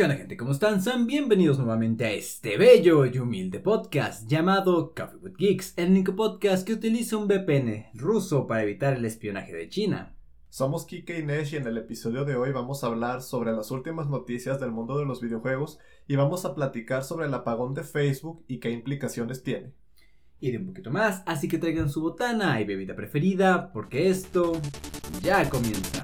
¿Qué onda gente? ¿Cómo están? Sean bienvenidos nuevamente a este bello y humilde podcast llamado Coffee with Geeks, el único podcast que utiliza un VPN ruso para evitar el espionaje de China. Somos Kike y Nesh y en el episodio de hoy vamos a hablar sobre las últimas noticias del mundo de los videojuegos y vamos a platicar sobre el apagón de Facebook y qué implicaciones tiene. Y de un poquito más, así que traigan su botana y bebida preferida porque esto ya comienza.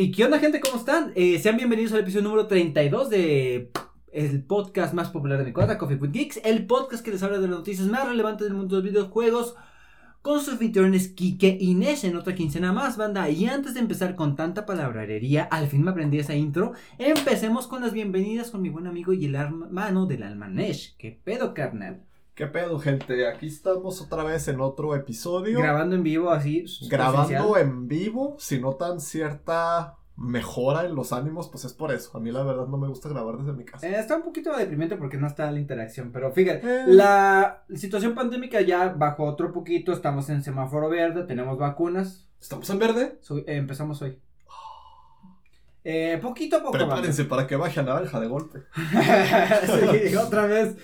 ¿Y qué onda, gente? ¿Cómo están? Eh, sean bienvenidos al episodio número 32 de el podcast más popular de mi cuadra, Coffee with Geeks, el podcast que les habla de las noticias más relevantes del mundo de los videojuegos, con sus anfitriones Kike y Nesh en otra quincena más, banda. Y antes de empezar con tanta palabrería, al fin me aprendí esa intro. Empecemos con las bienvenidas con mi buen amigo y el hermano del alma Nesh. ¿Qué pedo, carnal? ¿Qué pedo, gente? Aquí estamos otra vez en otro episodio. Grabando en vivo, así. Grabando en vivo. Si notan cierta mejora en los ánimos, pues es por eso. A mí la verdad no me gusta grabar desde mi casa. Eh, está un poquito deprimente porque no está la interacción, pero fíjate, Eh. la situación pandémica ya bajó otro poquito, estamos en semáforo verde, tenemos vacunas, ¿Estamos en verde? Eh, empezamos hoy. Eh, poquito a poco. Prepárense para que baje a naranja de golpe. sí, otra vez.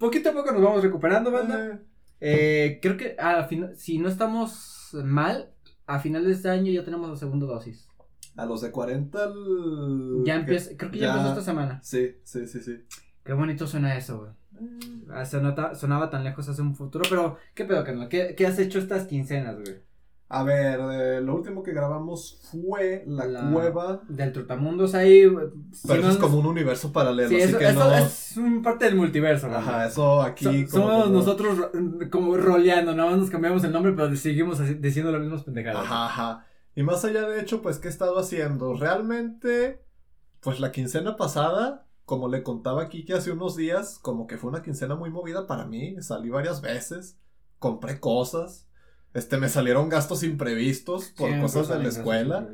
Poquito a poco nos vamos recuperando, banda. Eh, Eh, creo que a fin- si no estamos mal, a finales de este año ya tenemos la segunda dosis. a los de 40. el- Ya empieza, creo que ya, empezó esta semana. Sí, sí, sí, sí. Qué bonito suena eso, güey. Ah, sonata- sonaba tan lejos hace un futuro, pero ¿qué pedo, carnal? ¿Qué, qué has hecho estas quincenas, güey? A ver, eh, lo último que grabamos fue la, La- cueva. Del Trotamundos ahí. si Pero no es como un universo paralelo, Sí, así eso, que eso no. es un parte del multiverso, güey. Ajá, eso aquí. So- como somos no- nosotros ro- como roleando, nada más nos cambiamos el nombre, pero seguimos así- diciendo las mismas pendejadas. Ajá, ajá. Y más allá de hecho, pues, ¿qué he estado haciendo? Realmente, pues la quincena pasada, como le contaba aquí que hace unos días, como que fue una quincena muy movida para mí. Salí varias veces, compré cosas. Este, me salieron gastos imprevistos por cosas de la escuela.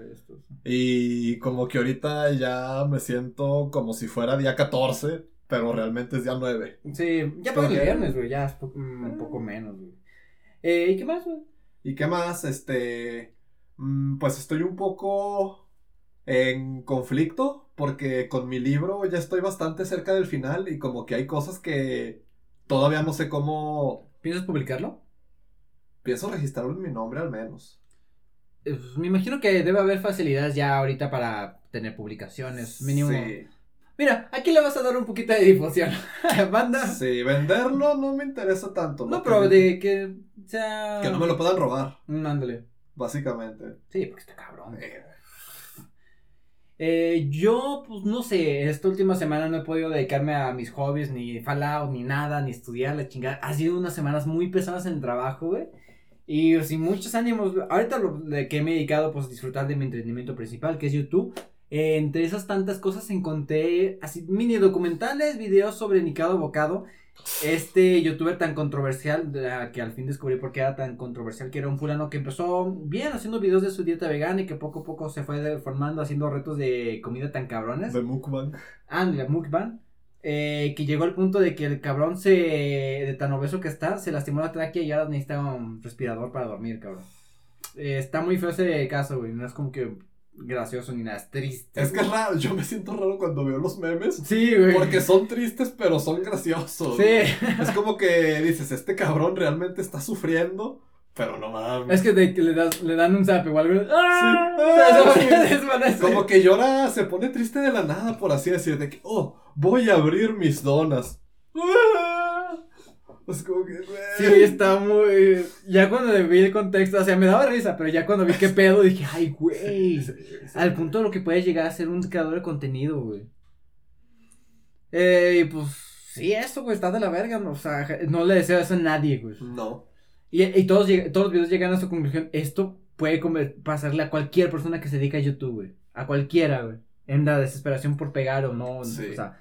Y como que ahorita ya me siento como si fuera día 14, pero realmente es día 9. Sí, ya para el viernes, güey, ya es po- mm, un poco menos, güey. Eh, ¿Y qué más, güey? ¿Y qué más? Este, mm, pues estoy un poco en conflicto porque con mi libro ya estoy bastante cerca del final y como que hay cosas que todavía no sé cómo ¿Piensas publicarlo? Pienso registrarlo en mi nombre al menos. Eh, pues, me imagino que debe haber facilidades ya ahorita para tener publicaciones, mínimo. Sí, Mira, aquí le vas a dar un poquito de difusión. Banda. sí, venderlo no me interesa tanto. No, pero de que sea. que no me lo puedan robar, Mm, ándale. básicamente. Sí, porque está cabrón. Eh, Eh, yo, pues no sé, esta última semana no he podido dedicarme a mis hobbies, ni Fallout, ni nada, ni estudiar, la chingada. Ha sido unas semanas muy pesadas en el trabajo, güey. Y sin muchos ánimos. Ahorita lo que me he dedicado, pues, a disfrutar de mi entretenimiento principal, que es YouTube. Eh, entre esas tantas cosas encontré así mini documentales, videos sobre Nicado Bocado. Este youtuber tan controversial, que al fin descubrí por qué era tan controversial, que era un fulano que empezó bien haciendo videos de su dieta vegana y que poco a poco se fue deformando haciendo retos de comida tan cabrones. de mukbang. Ah, de mukbang. Eh, que llegó al punto de que el cabrón se, de tan obeso que está, se lastimó la tráquea y ahora necesita un respirador para dormir, cabrón. Eh, está muy feo ese caso, güey, no es como que gracioso ni nada, es triste. Es que es raro, yo me siento raro cuando veo los memes. Sí, güey. Porque son tristes, pero son graciosos. Sí. Es como que dices, este cabrón realmente está sufriendo, pero no mames. Es que de que le, das, le dan un zap igual, güey. ¡Ah! Ah, sí. Como que llora, se pone triste de la nada, por así decir, de que, oh, voy a abrir mis donas. Ah. Es como que. Sí, está muy. Ya cuando vi el contexto, o sea, me daba risa, pero ya cuando vi qué pedo dije, ay, güey. Sí, sí. Al punto de lo que puede llegar a ser un creador de contenido, güey. Eh, y pues, sí, eso, güey, está de la verga, ¿no? o sea, no le deseo eso a nadie, güey. No. Y, y todos, todos los videos llegan a su conclusión, esto puede pasarle a cualquier persona que se dedica a YouTube, güey. A cualquiera, güey. En la desesperación por pegar o no, Sí. o sea,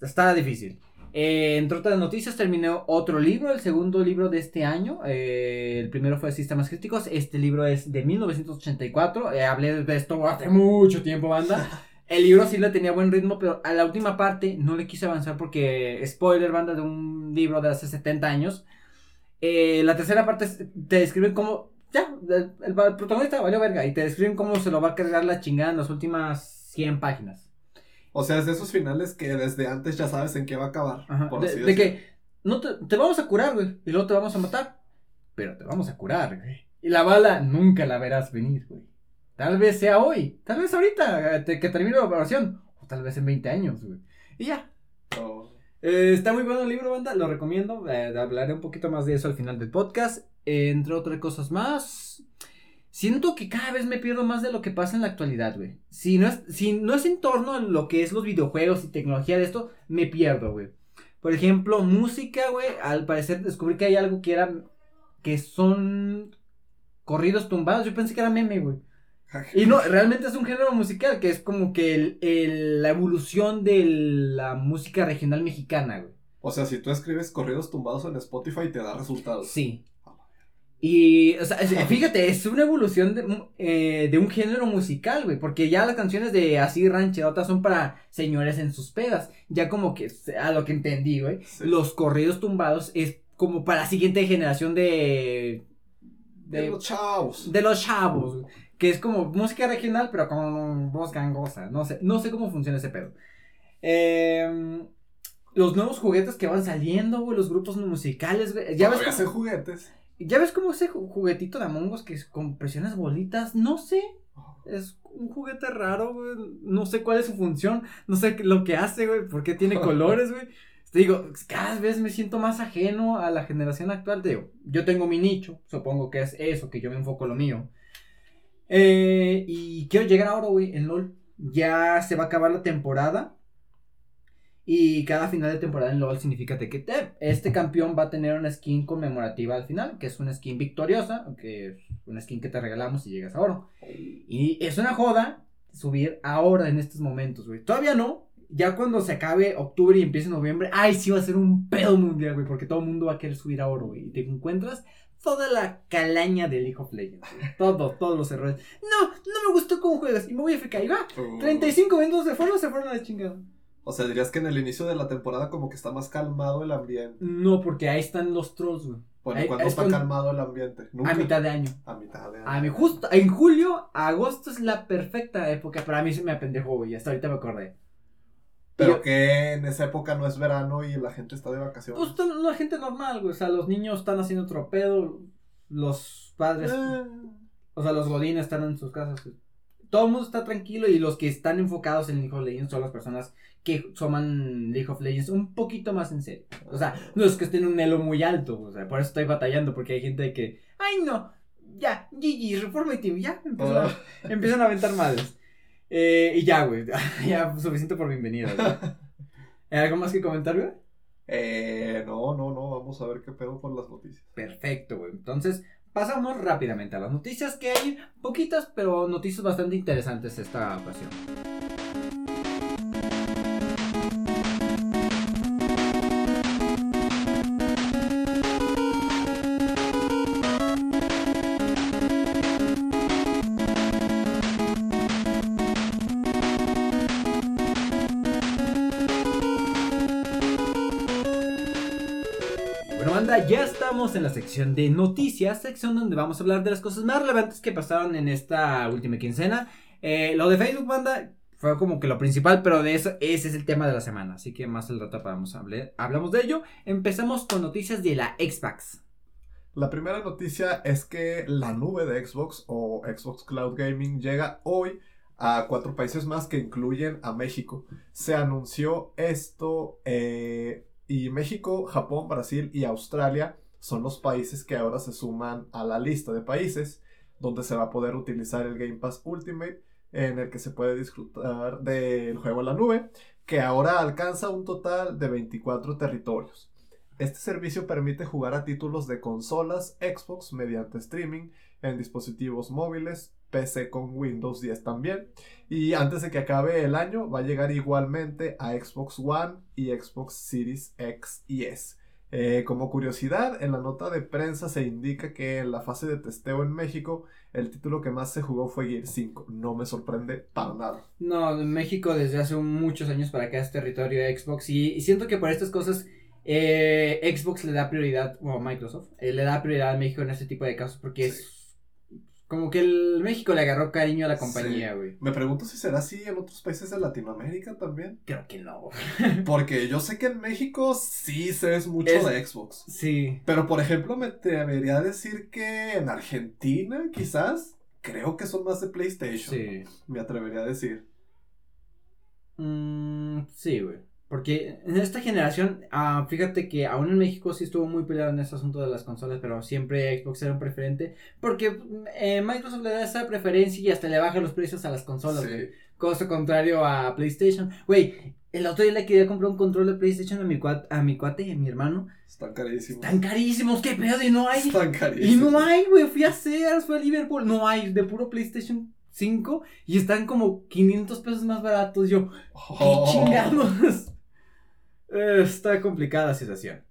está difícil. Eh, entre otras noticias, terminó otro libro, el segundo libro de este año. Eh, el primero fue Sistemas Críticos. Este libro es de 1984. Eh, hablé de esto hace mucho tiempo, banda. El libro sí le tenía buen ritmo, pero a la última parte no le quise avanzar porque, spoiler, banda, de un libro de hace 70 años. La tercera parte te describen cómo. Ya, el, protagonista valió verga y te describen cómo se lo va a cargar la chingada en las últimas 100 páginas. O sea, es de esos finales que desde antes ya sabes en qué va a acabar. de, que no te, te, vamos a curar, güey, y luego te vamos a matar, pero te vamos a curar, güey. Y la bala nunca la verás venir, güey. Tal vez sea hoy, tal vez ahorita eh, que termine la operación, o tal vez en 20 años, güey. Y ya. Oh. Eh, está muy bueno el libro, banda, lo recomiendo. Eh, hablaré un poquito más de eso al final del podcast. entre otras cosas más. Siento que cada vez me pierdo más de lo que pasa en la actualidad, güey. Si no es, si no es en torno a lo que es los videojuegos y tecnología de esto, me pierdo, güey. Por ejemplo, música, güey. Al parecer descubrí que hay algo que era. que son corridos tumbados. Yo pensé que era meme, güey. Y no, realmente es un género musical que es como que el, la evolución de la música regional mexicana, güey. O sea, si tú escribes corridos tumbados en Spotify, te da resultados. Sí. Y, o sea, fíjate, es una evolución de, eh, de un género musical, güey, porque ya las canciones de así rancherotas son para señores en sus pedas. Ya como que, a lo que entendí, güey, los corridos tumbados es como para la siguiente generación de... De, los chavos. De los chavos, que es como música regional, pero con voz gangosa. No sé, no sé cómo funciona ese pedo. Eh, los nuevos juguetes que van saliendo, güey, los grupos musicales, güey. Ya ves hacen juguetes. ¿Ya ves cómo ese juguetito de Among Us que es con presiones bolitas? No sé. Es un juguete raro, güey. No sé cuál es su función. No sé lo que hace, güey. ¿Por qué tiene colores, güey? Te digo, cada vez me siento más ajeno a la generación actual. Te digo, yo tengo mi nicho. Supongo que es eso, que yo me enfoco lo mío. Eh, y quiero llegar ahora, güey, en LOL. Ya se va a acabar la temporada. Y cada final de temporada en LOL significa que este campeón va a tener una skin conmemorativa al final, que es una skin victoriosa, que es una skin que te regalamos si llegas a oro. Y es una joda subir ahora en estos momentos, güey. Todavía no. Ya cuando se acabe octubre y empiece noviembre, ay, sí va a ser un pedo mundial, güey, porque todo el mundo va a querer subir a oro, güey. Y te encuentras toda la calaña del League of Legends. Todos, todos los errores. No, no me gustó cómo juegas. Y me voy a FK. Y va, 35 minutos de fuego se fueron a la chingada. O sea, dirías que en el inicio de la temporada como que está más calmado el ambiente. No, porque ahí están los trolls, güey. Bueno, ¿cuándo está calmado el ambiente? A mitad de año. A mitad de año. A mí justo, en julio, agosto es la perfecta época. Para mí se me apendejo, güey. Hasta ahorita me acordé. Pero que en esa época no es verano y la gente está de vacaciones. Pues la gente normal, güey. O sea, los niños están haciendo tropedo. Los padres. Eh. O sea, los godines están en sus casas. Todo el mundo está tranquilo y los que están enfocados en League of Legends son las personas que toman League of Legends un poquito más en serio. O sea, no es que estén en un elo muy alto, o sea, por eso estoy batallando, porque hay gente que, ay no, ya, GG, Reforma Team, ya, empiezan, a, oh. empiezan a aventar madres. Eh, y ya, güey, ya suficiente por bienvenida. ¿Hay algo más que comentar, güey? Eh, no, no, no, vamos a ver qué pedo con las noticias. Perfecto, güey. Entonces, pasamos rápidamente a las noticias que hay, poquitas, pero noticias bastante interesantes esta ocasión. En la sección de noticias, sección donde vamos a hablar de las cosas más relevantes que pasaron en esta última quincena. Eh, lo de Facebook, banda, fue como que lo principal, pero de eso, ese es el tema de la semana. Así que más al rato vamos hablar, hablamos de ello. Empezamos con noticias de la Xbox. La primera noticia es que la nube de Xbox o Xbox Cloud Gaming llega hoy a cuatro países más que incluyen a México. Se anunció esto eh, y México, Japón, Brasil y Australia son los países que ahora se suman a la lista de países donde se va a poder utilizar el Game Pass Ultimate en el que se puede disfrutar del juego en la nube, que ahora alcanza un total de 24 territorios. Este servicio permite jugar a títulos de consolas Xbox mediante streaming en dispositivos móviles, PC con Windows 10 también. Y antes de que acabe el año va a llegar igualmente a Xbox One y Xbox Series X y S. Eh, como curiosidad, en la nota de prensa se indica que en la fase de testeo en México el título que más se jugó fue Gear 5. No me sorprende para nada. No, México desde hace muchos años para acá es territorio de Xbox y, siento que por estas cosas eh, Xbox le da prioridad, o Microsoft, eh, le da prioridad a México en este tipo de casos porque es como que el México le agarró cariño a la compañía, güey. Me pregunto si será así en otros países de Latinoamérica también. Creo que no. Porque yo sé que en México sí se es mucho de Xbox. Sí. Pero por ejemplo, me debería decir que en Argentina, quizás, creo que son más de PlayStation. Sí. Me atrevería a decir. Mm, sí, güey. Porque en esta generación, ah, fíjate que aún en México sí estuvo muy peleado en ese asunto de las consolas, pero siempre Xbox era un preferente. Porque eh, Microsoft le da esa preferencia y hasta le baja los precios a las consolas, sí. Cosa contrario a PlayStation. Güey, el otro día le quería comprar un control de PlayStation a mi, cuate, a mi cuate y a mi hermano. Están carísimos. Están carísimos, qué pedo, y no hay. Están carísimos. Y no hay, güey. Fui a Sears, fui a Liverpool. No hay, de puro PlayStation 5. Y están como 500 pesos más baratos. Yo, ¿qué oh. chingados? Está complicada la situación.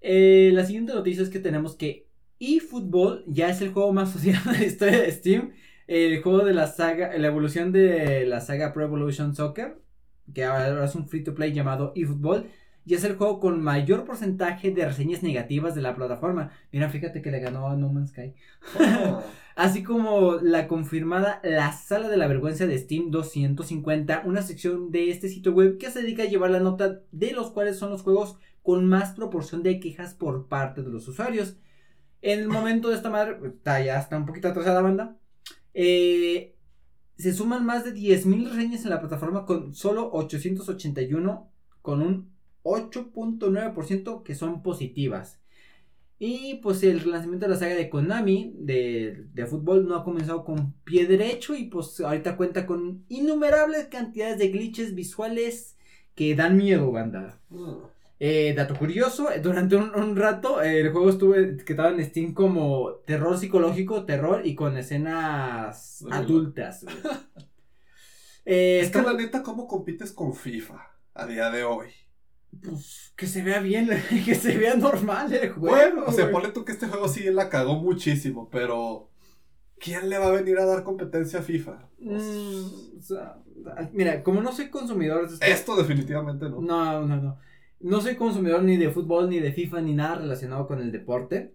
Eh, la siguiente noticia es que tenemos que eFootball ya es el juego más social de la historia de Steam. El juego de la saga, la evolución de la saga Pro Evolution Soccer, que ahora es un free to play llamado eFootball. Y es el juego con mayor porcentaje de reseñas negativas de la plataforma. Mira, fíjate que le ganó a No Man's Sky. Oh. Así como la confirmada La Sala de la Vergüenza de Steam 250, una sección de este sitio web que se dedica a llevar la nota de los cuales son los juegos con más proporción de quejas por parte de los usuarios. En el momento de esta madre, está, ya está un poquito atrasada banda. Eh, se suman más de 10.000 reseñas en la plataforma con solo 881 con un 8.9% que son positivas. Y pues el relanzamiento de la saga de Konami de, fútbol no ha comenzado con pie derecho y pues ahorita cuenta con innumerables cantidades de glitches visuales que dan miedo, banda. Mm. Eh, dato curioso, durante un, rato el juego estuvo que estaba en Steam como terror psicológico, terror y con escenas adultas. Eh, es que la neta, ¿cómo compites con FIFA a día de hoy? Pues, que se vea bien, que se vea normal el juego. Bueno, o sea, ponle tú que este juego sí la cagó muchísimo, pero ¿quién le va a venir a dar competencia a FIFA? Mm, o sea, mira, como no soy consumidor de esto... definitivamente no. No, no, no. No soy consumidor ni de fútbol, ni de FIFA, ni nada relacionado con el deporte.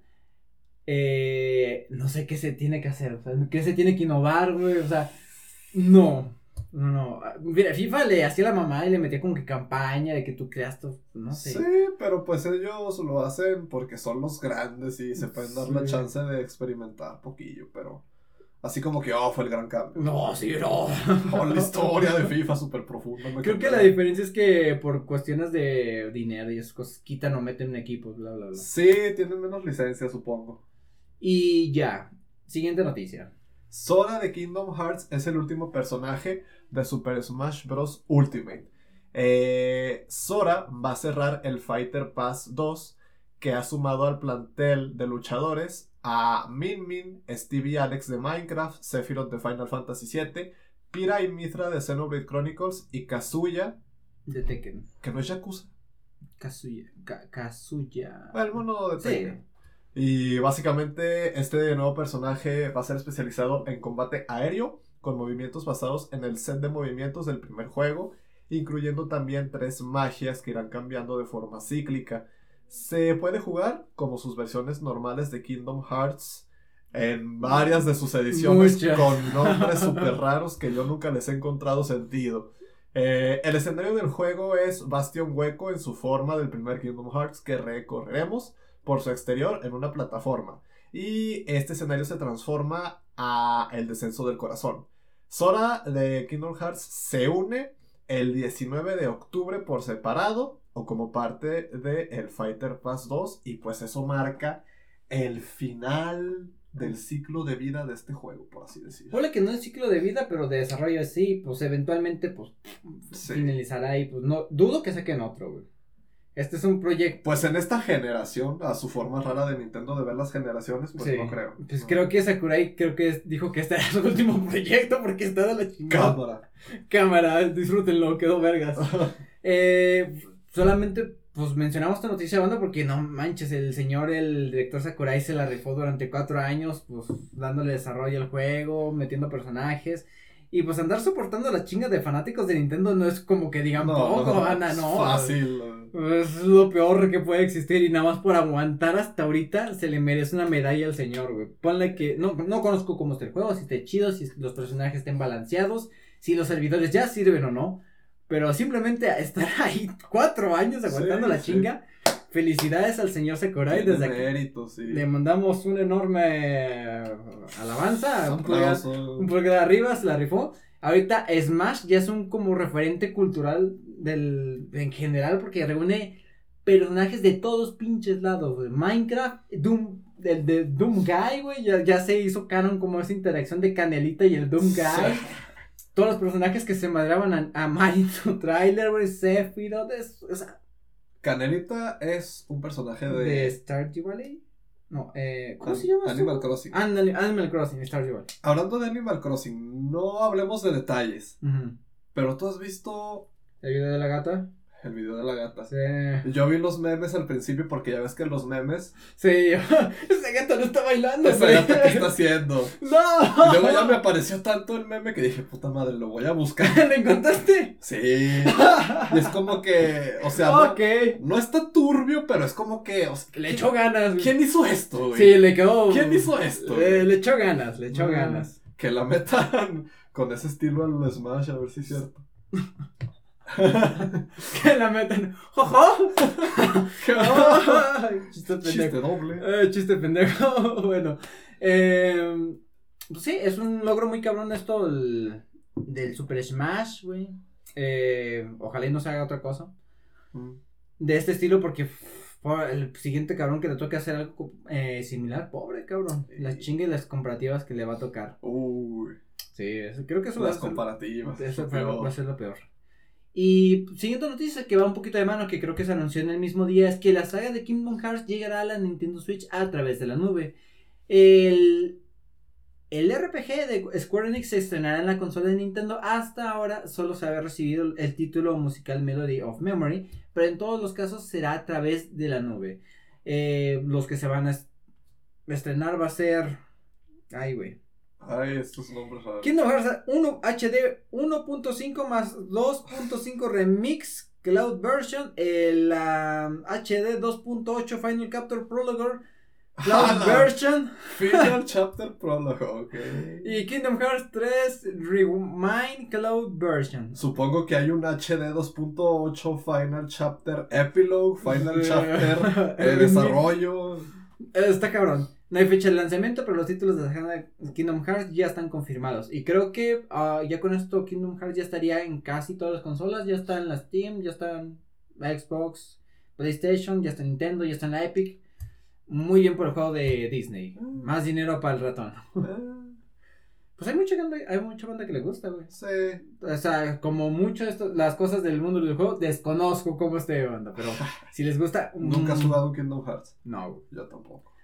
Eh, no sé qué se tiene que hacer, o sea, qué se tiene que innovar, güey, o sea, no. No, no. Mira, FIFA le hacía la mamá y le metía como que campaña de que tú creas todo, no sé. Sí, pero pues ellos lo hacen porque son los grandes y se pueden dar la chance de experimentar poquillo, pero así como que, oh, fue el gran cambio. No, sí, no. Oh, la historia de FIFA súper profunda. Creo que la diferencia es que por cuestiones de dinero y esas cosas quitan o meten en equipos, bla, bla, bla. Sí, tienen menos licencia, supongo. Y ya, siguiente noticia. Sora de Kingdom Hearts es el último personaje de Super Smash Bros. Ultimate. Eh, Sora va a cerrar el Fighter Pass 2 que ha sumado al plantel de luchadores a Min Min, Stevie Alex de Minecraft, Sephiroth de Final Fantasy VII, Pira y Mithra de Xenoblade Chronicles y Kazuya de Tekken. Que no es Yakuza. Kazuya. Kazuya. El mono de Tekken. Y básicamente este nuevo personaje va a ser especializado en combate aéreo, con movimientos basados en el set de movimientos del primer juego, incluyendo también tres magias que irán cambiando de forma cíclica. Se puede jugar como sus versiones normales de Kingdom Hearts en varias de sus ediciones con nombres súper raros que yo nunca les he encontrado sentido. Eh, el escenario del juego es Bastion Hueco en su forma del primer Kingdom Hearts que recorreremos por su exterior en una plataforma. Y este escenario se transforma a el descenso del corazón. Sora de Kingdom Hearts se une el 19 de octubre por separado o como parte de el Fighter Pass 2 y pues eso marca el final del ciclo de vida de este juego, por así decirlo. Puede que no es ciclo de vida, pero de desarrollo sí, pues eventualmente pues finalizará y pues no dudo que saquen otro, güey. Este es un proyecto. Pues en esta generación, a su forma rara de Nintendo de ver las generaciones, pues Sí. no creo. Pues No. creo que Sakurai creo que dijo que este era su último proyecto porque está de la chingada. Cámara. Cámara, disfrútenlo, quedó vergas. Eh, solamente, pues mencionamos esta noticia, banda, porque no manches, el señor, el director Sakurai se la rifó durante cuatro años, pues dándole desarrollo al juego, metiendo personajes. Y pues andar soportando la chinga de fanáticos de Nintendo no es como que digan poco, banda, no. Fácil. Es lo peor que puede existir y nada más por aguantar hasta ahorita se le merece una medalla al señor, güey. Ponle que no, no conozco cómo está el juego, si esté chido, si los personajes estén balanceados, si los servidores ya sirven o no. Pero simplemente estar ahí cuatro años aguantando Sí, la sí. chinga. Felicidades al señor Tiene desde aquí. mérito, sí. Le mandamos un enorme alabanza, un pulgar, un pulgar arriba, se la rifó. Ahorita Smash ya es un como referente cultural del en general porque reúne personajes de todos pinches lados, güey. Minecraft, Doom, el de Doom Guy, güey, ya, ya se hizo canon como esa interacción de Canelita y el Doom Guy. Todos los personajes que se madraban a, a Mario Trailer, güey, Sephiroth, es- o sea, Canelita es un personaje de, de Stardew Valley. No, eh, ¿cómo An- se llama? Animal Crossing. Animal, Animal Crossing, Stardew Valley. Hablando de Animal Crossing, no hablemos de detalles, Ujú. pero tú has visto El video de la gata. El video de la gata. Sí. Yo vi los memes al principio porque ya ves que los memes, Sí, ese gato no está bailando. esa güey. gata que está haciendo. ¡No! Y luego ya me apareció tanto el meme que dije, puta madre, lo voy a buscar. ¿Lo encontraste? Sí. Y es como que, o sea, no, ok. no está turbio, pero es como que, o sea, Le echó ganas. güey. ¿quién hizo esto, güey? Sí, le quedó. ¿Quién hizo esto? Le, le echó ganas, le echó ganas. Que la metan con ese estilo al Smash, a ver si es cierto. Que la meten. ¡Jojo! Chiste Chiste pendejo. doble. Eh, chiste pendejo. bueno. Eh, pues sí, es un logro muy cabrón esto el- del Super Smash, güey. Eh, ojalá y no se haga otra cosa. Mm. de este estilo porque el siguiente cabrón que le toque hacer algo eh, similar, pobre cabrón. Las chingas y las comparativas que le va a tocar. Uy, Sí, eso- creo que eso va a las comparativas. eso va a ser lo peor. Y siguiente noticia que va un poquito de mano, que creo que se anunció en el mismo día, es que la saga de Kingdom Hearts llegará a la Nintendo Switch a través de la nube. El, el RPG de Square Enix se estrenará en la consola de Nintendo. Hasta ahora solo se había recibido el título musical Melody of Memory, pero en todos los casos será a través de la nube. Eh, los que se van a est- estrenar va a ser... Ay, güey. Ay, estos nombres raros. Kingdom Hearts 1 HD 1.5 más 2.5 Remix Cloud Version, el HD 2.8 Final Capture Prologue Cloud Ah, Version Final Chapter Prologue, ok. y Kingdom Hearts 3 Remind Cloud Version. Supongo que hay un HD 2.8 Final Chapter Epilogue, Final Chapter eh, Desarrollo. Está cabrón. No hay fecha de lanzamiento, pero los títulos de Kingdom Hearts ya están confirmados. Y creo que ah, ya con esto Kingdom Hearts ya estaría en casi todas las consolas. Ya está en la Steam, ya está en la Xbox, PlayStation, ya está en Nintendo, ya está en la Epic. Muy bien por el juego de Disney. Mm. Más dinero para el ratón. Eh, Pues hay mucha banda, hay mucha banda que le gusta, güey. sí. O sea, como mucho esto, las cosas del mundo del juego, desconozco cómo esté banda. Pero si les gusta. Nunca has mm, jugado Kingdom Hearts. No, güey. Yo tampoco.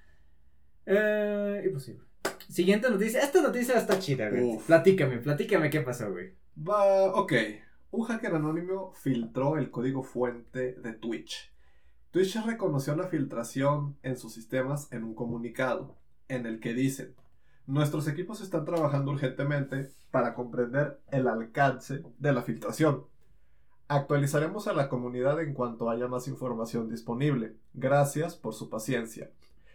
Eh, imposible. Siguiente noticia. Esta noticia está chida, güey. Uf. Platícame, platícame qué pasó, güey. Va, ok. Un hacker anónimo filtró el código fuente de Twitch. Twitch reconoció la filtración en sus sistemas en un comunicado, en el que dicen, nuestros equipos están trabajando urgentemente para comprender el alcance de la filtración. Actualizaremos a la comunidad en cuanto haya más información disponible. Gracias por su paciencia.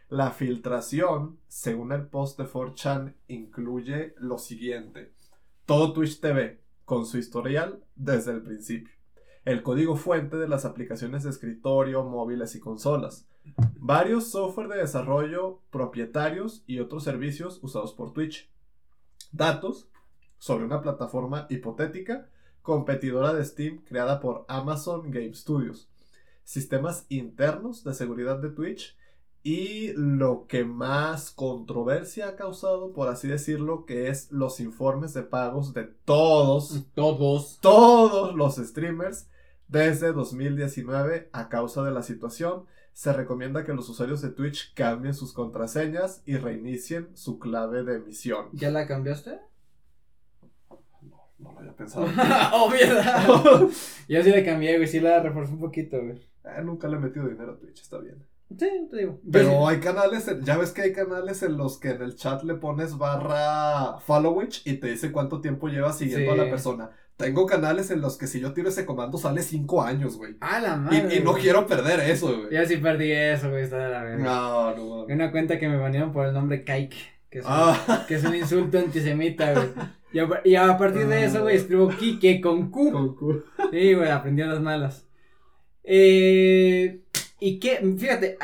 La filtración, según el post de 4chan, incluye lo siguiente. Todo Twitch TV, con su historial desde el principio. El código fuente de las aplicaciones de escritorio, móviles y consolas. Varios software de desarrollo propietarios y otros servicios usados por Twitch. Datos sobre una plataforma hipotética competidora de Steam creada por Amazon Game Studios. Sistemas internos de seguridad de Twitch y lo que más controversia ha causado, por así decirlo, que es los informes de pagos de todos, Todos. todos los streamers Desde 2019, a causa de la situación, se recomienda que los usuarios de Twitch cambien sus contraseñas y reinicien su clave de emisión. ¿Ya la cambiaste? No, no lo había pensado. Obvio. Yo sí la cambié, güey. Sí la reforcé un poquito, güey. Eh, nunca le he metido dinero a Twitch, está bien. Sí, te digo. Pero hay canales, en- ya ves que hay canales en los que en el chat le pones barra followage y te dice cuánto tiempo llevas siguiendo a la persona. Tengo canales en los que si yo tiro ese comando sale 5 años, güey. Ah, la madre. y no güey. quiero perder eso, güey. Yo sí perdí eso, güey. Está de la verga. No, no, mames. Una cuenta que me banearon por el nombre Kike. Que es, un- Ah, que es un insulto antisemita, güey. Y a, y a partir de eso, güey, escribo Kike con Q. con cu- Sí, güey, aprendí a las malas. Eh, y que, fíjate,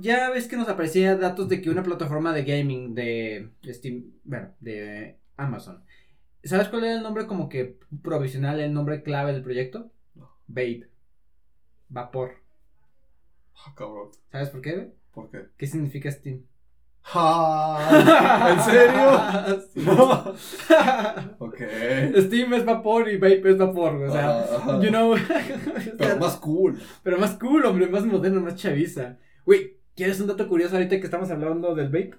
ya ves que nos aparecía datos de que una plataforma de gaming de Steam, bueno, de Amazon. ¿Sabes cuál era el nombre como que provisional, el nombre clave del proyecto? No. Vape. Vapor. Ah, cabrón. ¿Sabes por qué? ¿Por qué? ¿Qué significa Steam? Ah, ¿En serio? Sí. No. Ok. Steam es vapor y vape es vapor, o sea, you know. Pero más cool. Pero más cool, hombre, más moderno, más chaviza. Güey, ¿quieres un dato curioso ahorita que estamos hablando del vape?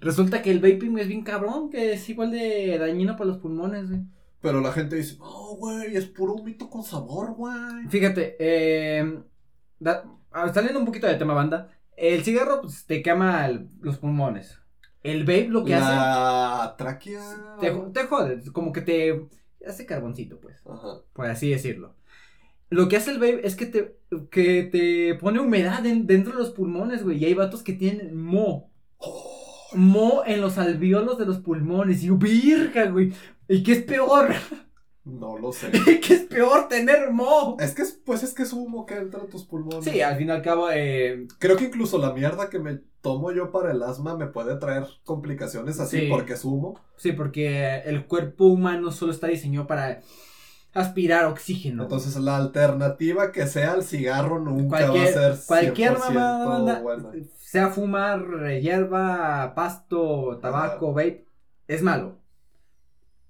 Resulta que el vaping es bien cabrón, que es igual de dañino para los pulmones, güey. Pero la gente dice, no, güey, es puro humito con sabor, güey. Fíjate, eh, da- ah, saliendo un poquito del tema banda, el cigarro pues, te quema el- los pulmones. El vape lo que hace, La tráquea. te, te jode, como que te hace carboncito, pues. Ajá. por así decirlo. Lo que hace el vape es que te, que te pone humedad en- dentro de los pulmones, güey. Y hay vatos que tienen mo. Oh, Mo en los alveolos de los pulmones. Y virga, güey. ¿Y qué es peor? no lo sé. ¿Qué es peor tener mo? Es que es, pues es que es humo que entra en tus pulmones. Sí, al fin y al cabo, eh, Creo que incluso la mierda que me tomo yo para el asma me puede traer complicaciones así Sí. porque es humo. sí, porque el cuerpo humano solo está diseñado para aspirar oxígeno. Entonces la alternativa que sea el cigarro nunca Cualquier- va a ser Cualquier 100% mamada, banda, buena. sea fumar eh, hierba, pasto, tabaco, vape, es malo.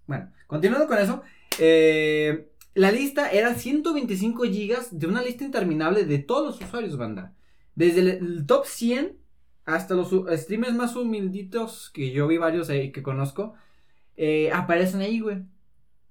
Bueno, continuando con eso, eh, la lista era 125 gigas de una lista interminable de todos los usuarios, banda. Desde el, el top 100 hasta los streamers más humilditos, que yo vi varios ahí que conozco, eh, aparecen ahí, güey.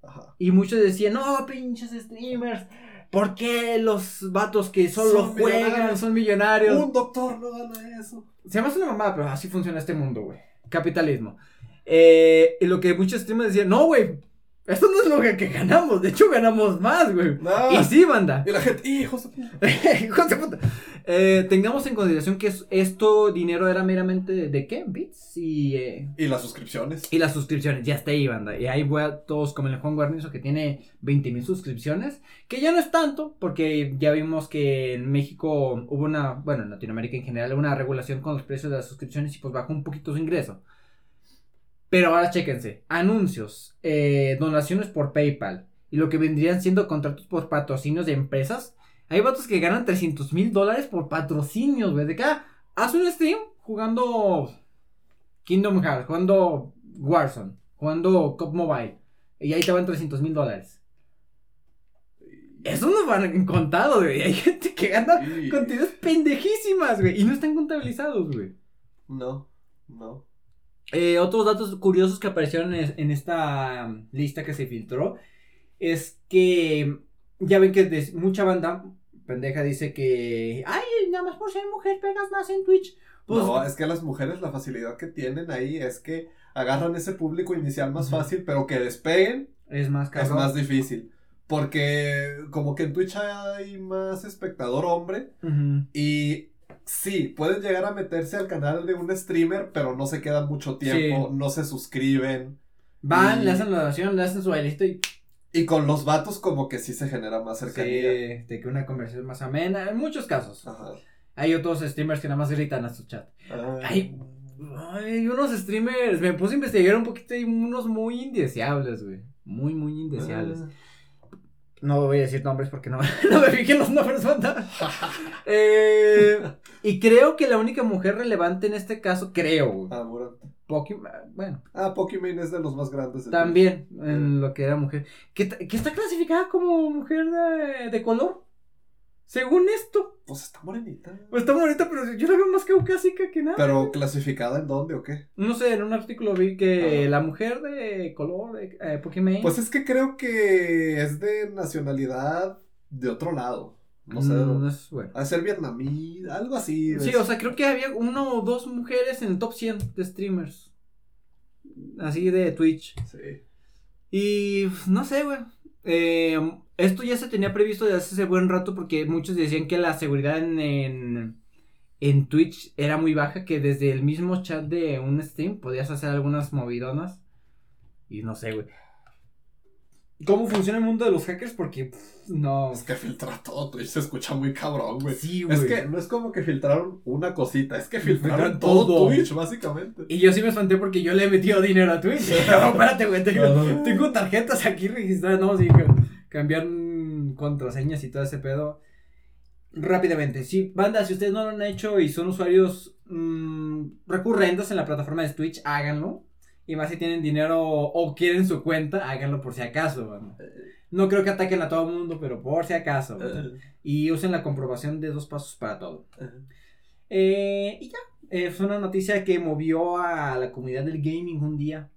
Ajá. Y muchos decían, no, pinches streamers, ¿por qué los vatos que solo Son juegan millonarios. son millonarios? Un doctor no gana eso. Se llama una mamada, pero así funciona este mundo, güey. Capitalismo. Eh, y lo que muchos streamers decían, no, güey, esto no es lo que, que ganamos, de hecho ganamos más, güey. Ah, Y sí, banda. y la gente, hijos de puta". Eh, tengamos en consideración que es- esto dinero era meramente de, ¿de qué? Bits y, eh, Y las suscripciones. y las suscripciones. Ya está ahí, banda. Y ahí voy a todos como el Juan Guarnizo que tiene 20 mil suscripciones. Que ya no es tanto, porque ya vimos que en México hubo una, bueno, en Latinoamérica en general, una regulación con los precios de las suscripciones y pues bajó un poquito su ingreso. Pero ahora chéquense, anuncios, eh, donaciones por PayPal y lo que vendrían siendo contratos por patrocinios de empresas. Hay vatos que ganan 300 mil dólares por patrocinios, güey. De cada, haz un stream jugando Kingdom Hearts, jugando Warzone, jugando Cop Mobile. Y ahí te van 300 mil dólares. Eso no van contado, güey. Hay gente que gana Y- cantidades pendejísimas, güey. Y no están contabilizados, güey. No, no. Eh, otros datos curiosos que aparecieron en, en esta um, lista que se filtró es que ya ven que mucha banda pendeja dice que ay nada más por ser mujer pegas más en Twitch pues no, es que las mujeres la facilidad que tienen ahí es que agarran ese público inicial más fácil, pero que despeguen es más es más difícil. Porque como que en Twitch hay más espectador hombre y sí, pueden llegar a meterse al canal de un streamer, pero no se quedan mucho tiempo, Sí. no se suscriben. van Y- le hacen la oración le hacen su bailecito y Y con los vatos como que sí se genera más sí, cercanía. de que una conversación más amena en muchos casos Ajá. hay otros streamers que nada más gritan a su chat Ay. Ay, unos streamers, me puse a investigar un poquito y unos muy indeseables, güey. Muy, muy indeseables. Ah. No voy a decir nombres porque no, no me fijé los nombres, banda. Eh, y creo que la única mujer relevante en este caso, creo. Ah, Murat. Pokémon, bueno. Ah, Pokémon es de los más grandes. de También, en lo que era mujer. Que, que está clasificada como mujer de, de color. Según esto. Pues está morenita. Pues está bonita, pero yo la veo más caucásica que nada. Pero clasificada en dónde o qué? No sé, en un artículo vi que Ah. la mujer de color de eh, Pokémon. Pues es que creo que es de nacionalidad de otro lado. No sé. mm, es bueno. A ser vietnamí, algo así. Sí, o sea, creo que había uno o dos mujeres en el top 100 de streamers. Así de Twitch. Sí. Y pues, no sé, güey. Eh, esto ya se tenía previsto desde hace buen rato porque muchos decían que la seguridad en, en, Twitch era muy baja, que desde el mismo chat de un stream podías hacer algunas movidonas. Y no sé, güey. ¿Cómo funciona el mundo de los hackers? Porque pff, no. Es que filtra todo Twitch se escucha muy cabrón, güey. Sí, güey. Es que no es como que filtraron una cosita, es que filtraron Filtraron todo, todo. Twitch, básicamente. Y yo sí me espanté porque yo le he metido dinero a Twitch. No, espérate, güey. Tengo, tarjetas aquí registradas. No, sí, ca- cambiar contraseñas y todo ese pedo. Rápidamente. Sí, banda, si ustedes no lo han hecho y son usuarios mm, recurrentes en la plataforma de Twitch, háganlo. Y más si tienen dinero o quieren su cuenta, háganlo por si acaso, banda. No creo que ataquen a todo el mundo, pero por si acaso. Y usen la comprobación de dos pasos para todo. Eh, y ya, eh, fue una noticia que movió a la comunidad del gaming un día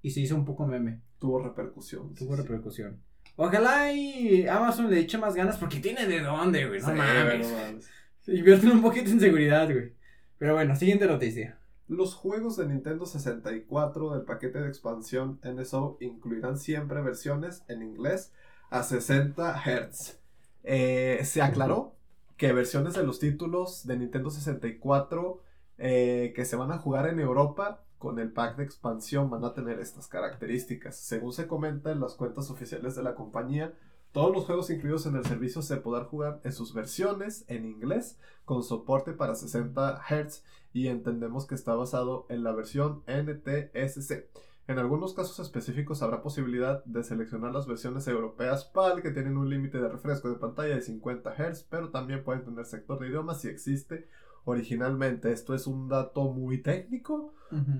y se hizo un poco meme, Tuvo repercusión. tuvo sí, repercusión. Ojalá y Amazon le eche más ganas porque tiene de dónde, güey, no Sí, mames. no mames. Invierten un poquito en seguridad, güey. Pero bueno, siguiente noticia. Los juegos de Nintendo 64 del paquete de expansión NSO incluirán siempre versiones en inglés a 60 Hz. Eh, se aclaró que versiones de los títulos de Nintendo 64 eh, que se van a jugar en Europa con el pack de expansión van a tener estas características. Según se comenta en las cuentas oficiales de la compañía, todos los juegos incluidos en el servicio se podrán jugar en sus versiones en inglés con soporte para 60 Hz y entendemos que está basado en la versión NTSC. En algunos casos específicos habrá posibilidad de seleccionar las versiones europeas PAL que tienen un límite de refresco de pantalla de 50 Hz, pero también pueden tener sector de idiomas si existe originalmente. Esto es un dato muy técnico,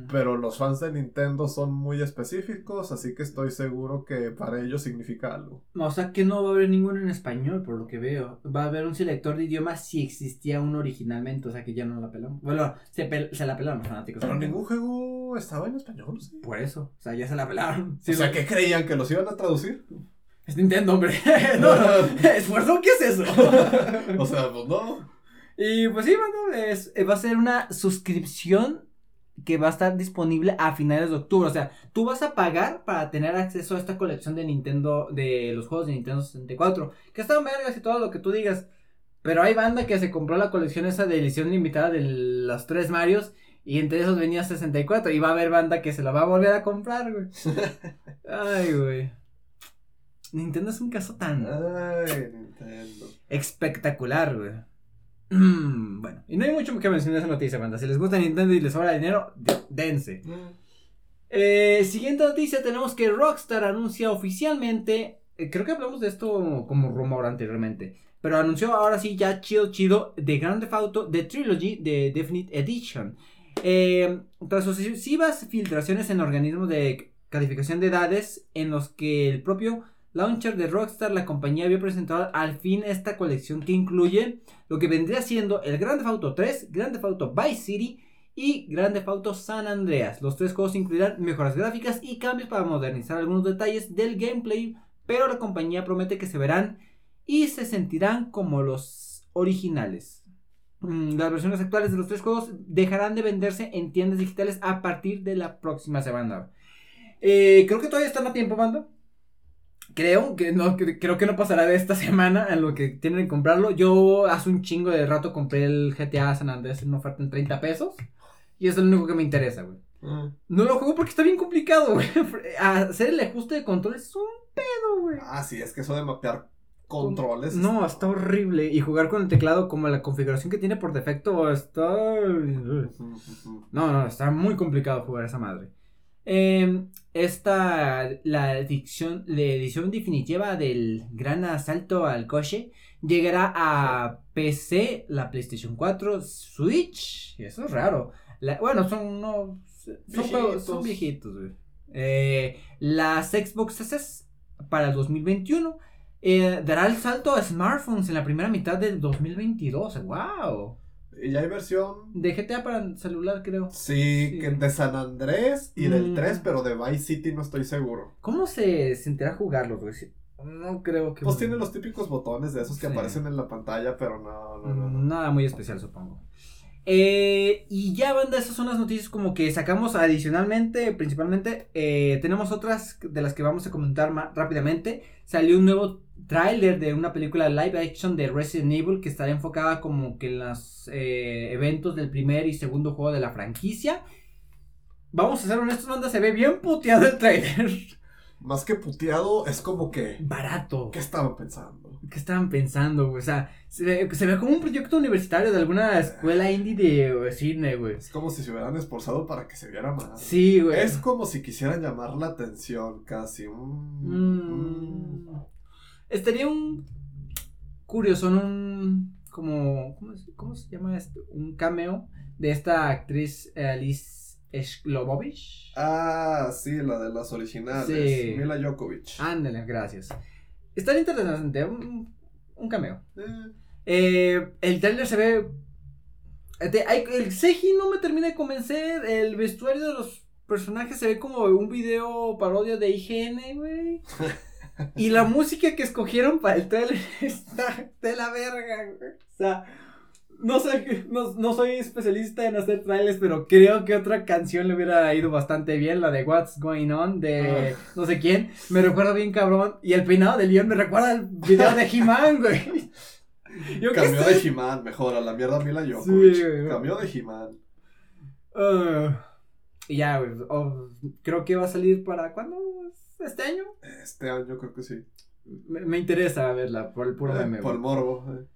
pero los fans de Nintendo son muy específicos, así que estoy seguro que para ellos significa algo. O sea que no va a haber ninguno en español, por lo que veo. Va a haber un selector de idiomas si existía uno originalmente, o sea que ya no la pelamos. Bueno, se, pel- se la pelaron los fanáticos. Pero ningún juego estaba en español, ¿sí? Por eso, o sea, ya se la pelaron. o sea, ¿qué creían? ¿Que los iban a traducir? Es Nintendo, hombre. no, esfuerzo, ¿qué es eso? o sea, pues no. Y pues sí, bueno, es, eh, va a ser una suscripción que va a estar disponible a finales de octubre. O sea, tú vas a pagar para tener acceso a esta colección de Nintendo, de los juegos de Nintendo 64. Que están vergas y todo lo que tú digas. Pero hay banda que se compró la colección esa de edición limitada de los tres Marios. Y entre esos venía 64. Y va a haber banda que se la va a volver a comprar, güey. Ay, güey. Nintendo es un caso tan Ay, Nintendo. espectacular, güey. Mm, bueno, y no hay mucho que mencionar esa noticia, banda. Si les gusta Nintendo y les sobra dinero, de- dense. Eh, siguiente noticia, tenemos que Rockstar anuncia oficialmente, eh, creo que hablamos de esto como rumor anteriormente, pero anunció ahora sí ya chido chido de Grand Theft Auto The Trilogy de Definite Edition. Eh, tras sucesivas filtraciones en organismos de calificación de edades en los que el propio launcher de Rockstar, la compañía había presentado al fin esta colección que incluye lo que vendría siendo el Grand Theft Auto 3, Grand Theft Vice City y Grand Theft San Andreas. Los tres juegos incluirán mejoras gráficas y cambios para modernizar algunos detalles del gameplay, pero la compañía promete que se verán y se sentirán como los originales. Mm, Las versiones actuales de los tres juegos dejarán de venderse en tiendas digitales a partir de la próxima semana. Eh, creo que todavía están a tiempo, banda. Creo que no, cre- creo que no pasará de esta semana en lo que tienen que comprarlo. Yo hace un chingo de rato compré el GTA San Andrés en una oferta en 30 pesos. Y es lo único que me interesa, güey. No lo juego porque está bien complicado, güey. Hacer el ajuste de controles es un pedo, güey. Ah, sí, es que eso de mapear controles. No, está horrible. Y jugar con el teclado como la configuración que tiene por defecto está... No, no, está muy complicado jugar esa madre. Eh, esta, la edición, la edición definitiva del gran asalto al coche llegará a PC, la PlayStation 4, Switch, y eso es raro. La- bueno, son unos Son juegos, son viejitos, güey. Eh, las Xbox S para el 2021 eh, dará el salto a smartphones en la primera mitad del 2022. ¡Wow! Y ya hay versión. De GTA para celular, creo. Sí, Que de San Andrés y del 3, mm. pero de Vice City no estoy seguro. ¿Cómo se sentirá jugarlo, güey? No creo que. Pues tiene los típicos botones de esos que aparecen en la pantalla, pero no, no, no, Nada muy especial, supongo. Eh, y ya, banda, esas son las noticias como que sacamos adicionalmente, principalmente. Eh, tenemos otras de las que vamos a comentar más rápidamente. Salió un nuevo tráiler de una película live action de Resident Evil que estará enfocada como que en los eh, eventos del primer y segundo juego de la franquicia. Vamos a ser honestos, banda, se ve bien puteado el tráiler. Más que puteado, es como que... Barato. ¿Qué estaban pensando? ¿Qué estaban pensando, güey? O sea, se ve, se ve, como un proyecto universitario de alguna escuela indie de cine, güey. Es como si se hubieran esforzado para que se viera más. Sí, güey. Es como si quisieran llamar la atención, casi. Mm. Estaría un... Curioso, un... Como... ¿Cómo, se llama esto? Un cameo de esta actriz Alice Shlovovich. Ah, sí, la de las originales. Sí. Mila Jokovic. Ándale, gracias. Está interesante, un, un cameo. Eh. Eh, el trailer se ve. el Seji no me termina de convencer. El vestuario de los personajes se ve como un video parodia de IGN, güey. y la música que escogieron para el trailer está de la verga, güey. O sea no sé, no, soy especialista en hacer trailers, pero creo que otra canción le hubiera ido bastante bien, la de What's Going On de ah. no sé quién. Me recuerda bien cabrón. Y el peinado de Leon me recuerda al video de He-Man, güey. Cambió de He-Man, mejor, a la mierda Mila Jokovic. Sí, Cambió de He-Man. Ah, y ya, güey. Oh, creo que va a salir para cuándo? ¿Este año? Este año creo que sí. Me, interesa verla por el puro eh, meme. Por el morbo. Eh.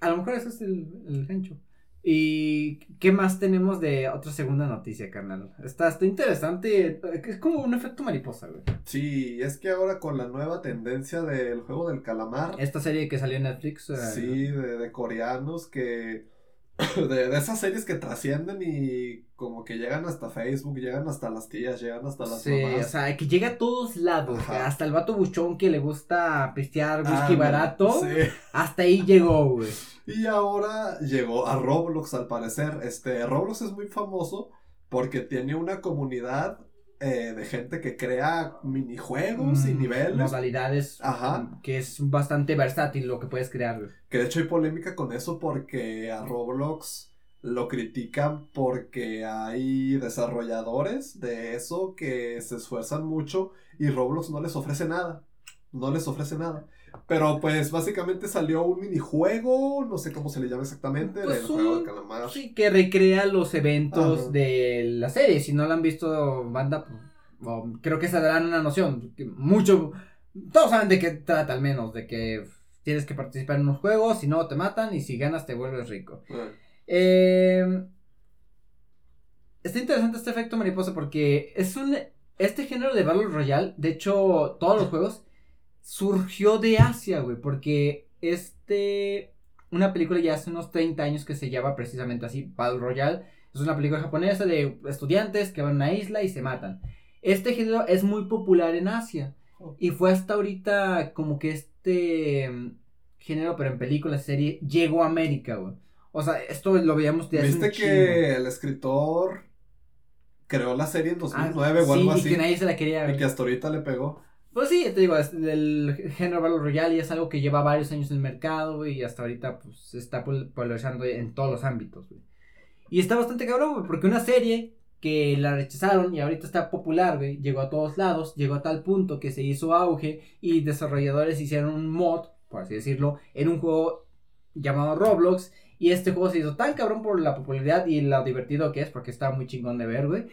A lo mejor eso es el, el gancho. ¿Y qué más tenemos de otra segunda noticia, carnal? Está, está interesante. Es como un efecto mariposa, güey. Sí, es que ahora con la nueva tendencia del juego del calamar. Esta serie que salió en Netflix. Eh, sí, de, de coreanos que de, esas series que trascienden y como que llegan hasta Facebook, llegan hasta las tías, llegan hasta las sí, o sea, que llega a todos lados, hasta el vato buchón que le gusta pistear whisky barato, hasta ahí llegó, güey. Y ahora llegó a Roblox al parecer, este, Roblox es muy famoso porque tiene una comunidad eh, de gente que crea minijuegos y mm, niveles. Modalidades. Ajá. Que es bastante versátil lo que puedes crear. Que de hecho hay polémica con eso porque a Roblox lo critican porque hay desarrolladores de eso que se esfuerzan mucho y Roblox no les ofrece nada. No les ofrece nada. Pero pues básicamente salió un minijuego, no sé cómo se le llama exactamente, pues juego de calamar. Sí, que recrea los eventos de la serie. Si no la han visto, banda, pues, creo que se darán una noción. Mucho, todos saben de qué trata al menos, de que tienes que participar en unos juegos, si no te matan y si ganas te vuelves rico. Eh, está interesante este efecto mariposa porque es un... Este género de Battle Royale, de hecho, todos los juegos surgió de Asia, güey, porque este, una película ya hace unos 30 años que se llama precisamente así, Battle Royale, es una película japonesa de estudiantes que van a una isla y se matan. Este género es muy popular en Asia y fue hasta ahorita como que este mm, género, pero en película, serie, llegó a América, güey. O sea, esto lo veíamos de hace ¿Viste que el escritor creó la serie en 2009 ah, o algo así? Y que nadie se la quería. Y que hasta ahorita le pegó. Pues sí, te digo, el género Battle Royale ya es algo que lleva varios años en el mercado, y hasta ahorita pues se está polarizando en todos los ámbitos, güey. Y está bastante cabrón, güey, porque una serie que la rechazaron y ahorita está popular, güey, llegó a todos lados, llegó a tal punto que se hizo auge y desarrolladores hicieron un mod, por así decirlo, en un juego llamado Roblox y este juego se hizo tan cabrón por la popularidad y lo divertido que es, porque está muy chingón de ver, güey,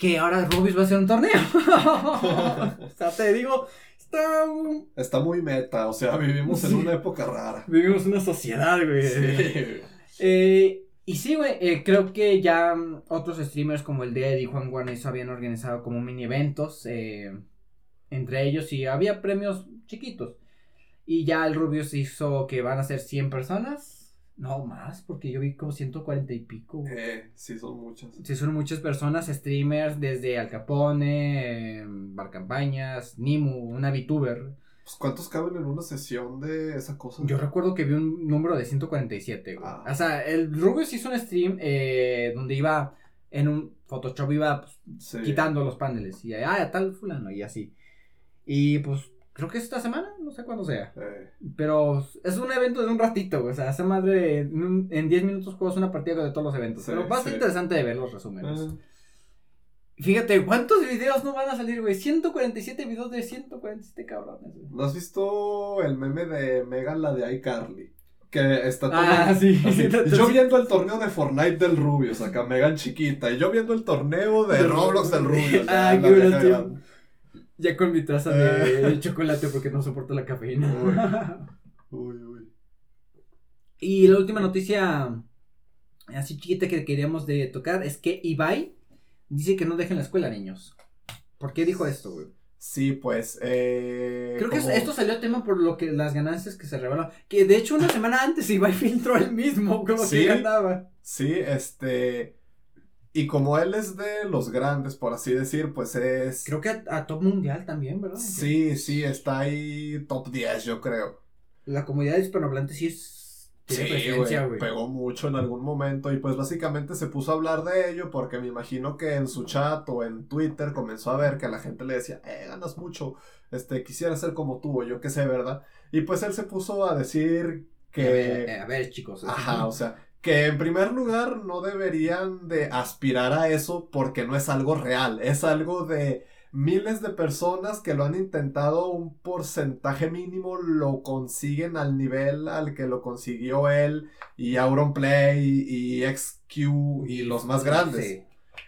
que ahora Rubis va a hacer un torneo. o sea, te digo, está... Está muy meta, o sea, vivimos en una época rara. Vivimos en una sociedad, güey. Sí. Eh, y sí, güey, eh, creo que ya otros streamers como el de Eddie Juan Guarnizo habían organizado como mini eventos eh, entre ellos y había premios chiquitos. Y ya el Rubius hizo que van a ser 100 personas No, más, porque yo vi como 140 y pico. Eh, sí, son muchas. Sí, son muchas personas, streamers, desde Al Capone, eh, Barcampañas, Nimu, una VTuber. Pues, ¿Cuántos caben en una sesión de esa cosa? Yo recuerdo que vi un número de 147, güey. Ah. O sea, el Rubius hizo un stream eh, donde iba en un Photoshop, iba pues, Sí. quitando los paneles. Y ah, tal fulano, y así. Y pues, creo que esta semana, no sé cuándo sea. Eh, Pero es un evento de un ratito. O sea, esa madre en un- en 10 minutos juegas una partida de todos los eventos. Sí, Pero va a ser sí. interesante de ver los resúmenes. Fíjate, ¿cuántos videos no van a salir, güey? 147 videos de 147 cabrones, güey. ¿No has visto el meme de Megan, la de iCarly? Que está todo. Ah, sí. así, yo viendo el torneo de Fortnite del Rubius, acá Megan chiquita. Y yo viendo el torneo de Roblox del Rubius. Ah, qué la vieja gracioso. grande. Ya con mi taza de chocolate porque no soporto la cafeína. Uy, uy. y la última noticia, así chiquita que queríamos de tocar, es que Ibai dice que no dejen la escuela, niños. ¿Por qué dijo esto, güey? Sí, pues. Eh, Creo que esto salió a tema por lo que las ganancias que se revelaron. Que de hecho una semana antes Ibai filtró él mismo como Sí. que ganaba. Sí, este. Y como él es de los grandes, por así decir, pues es. Creo que a, a top mundial también, ¿verdad? Sí, sí, está ahí top 10, yo creo. La comunidad hispanohablante sí es. Sí, güey, pegó mucho en algún momento y pues básicamente se puso a hablar de ello porque me imagino que en su chat o en Twitter comenzó a ver que a la gente le decía, eh, ganas mucho, este, quisiera ser como tú o yo qué sé, ¿verdad? Y pues él se puso a decir que, eh, a ver, chicos. ajá, o sea, que en primer lugar no deberían de aspirar a eso porque no es algo real, es algo de miles de personas que lo han intentado, un porcentaje mínimo lo consiguen al nivel al que lo consiguió él y Auronplay y XQ y los más grandes. Sí.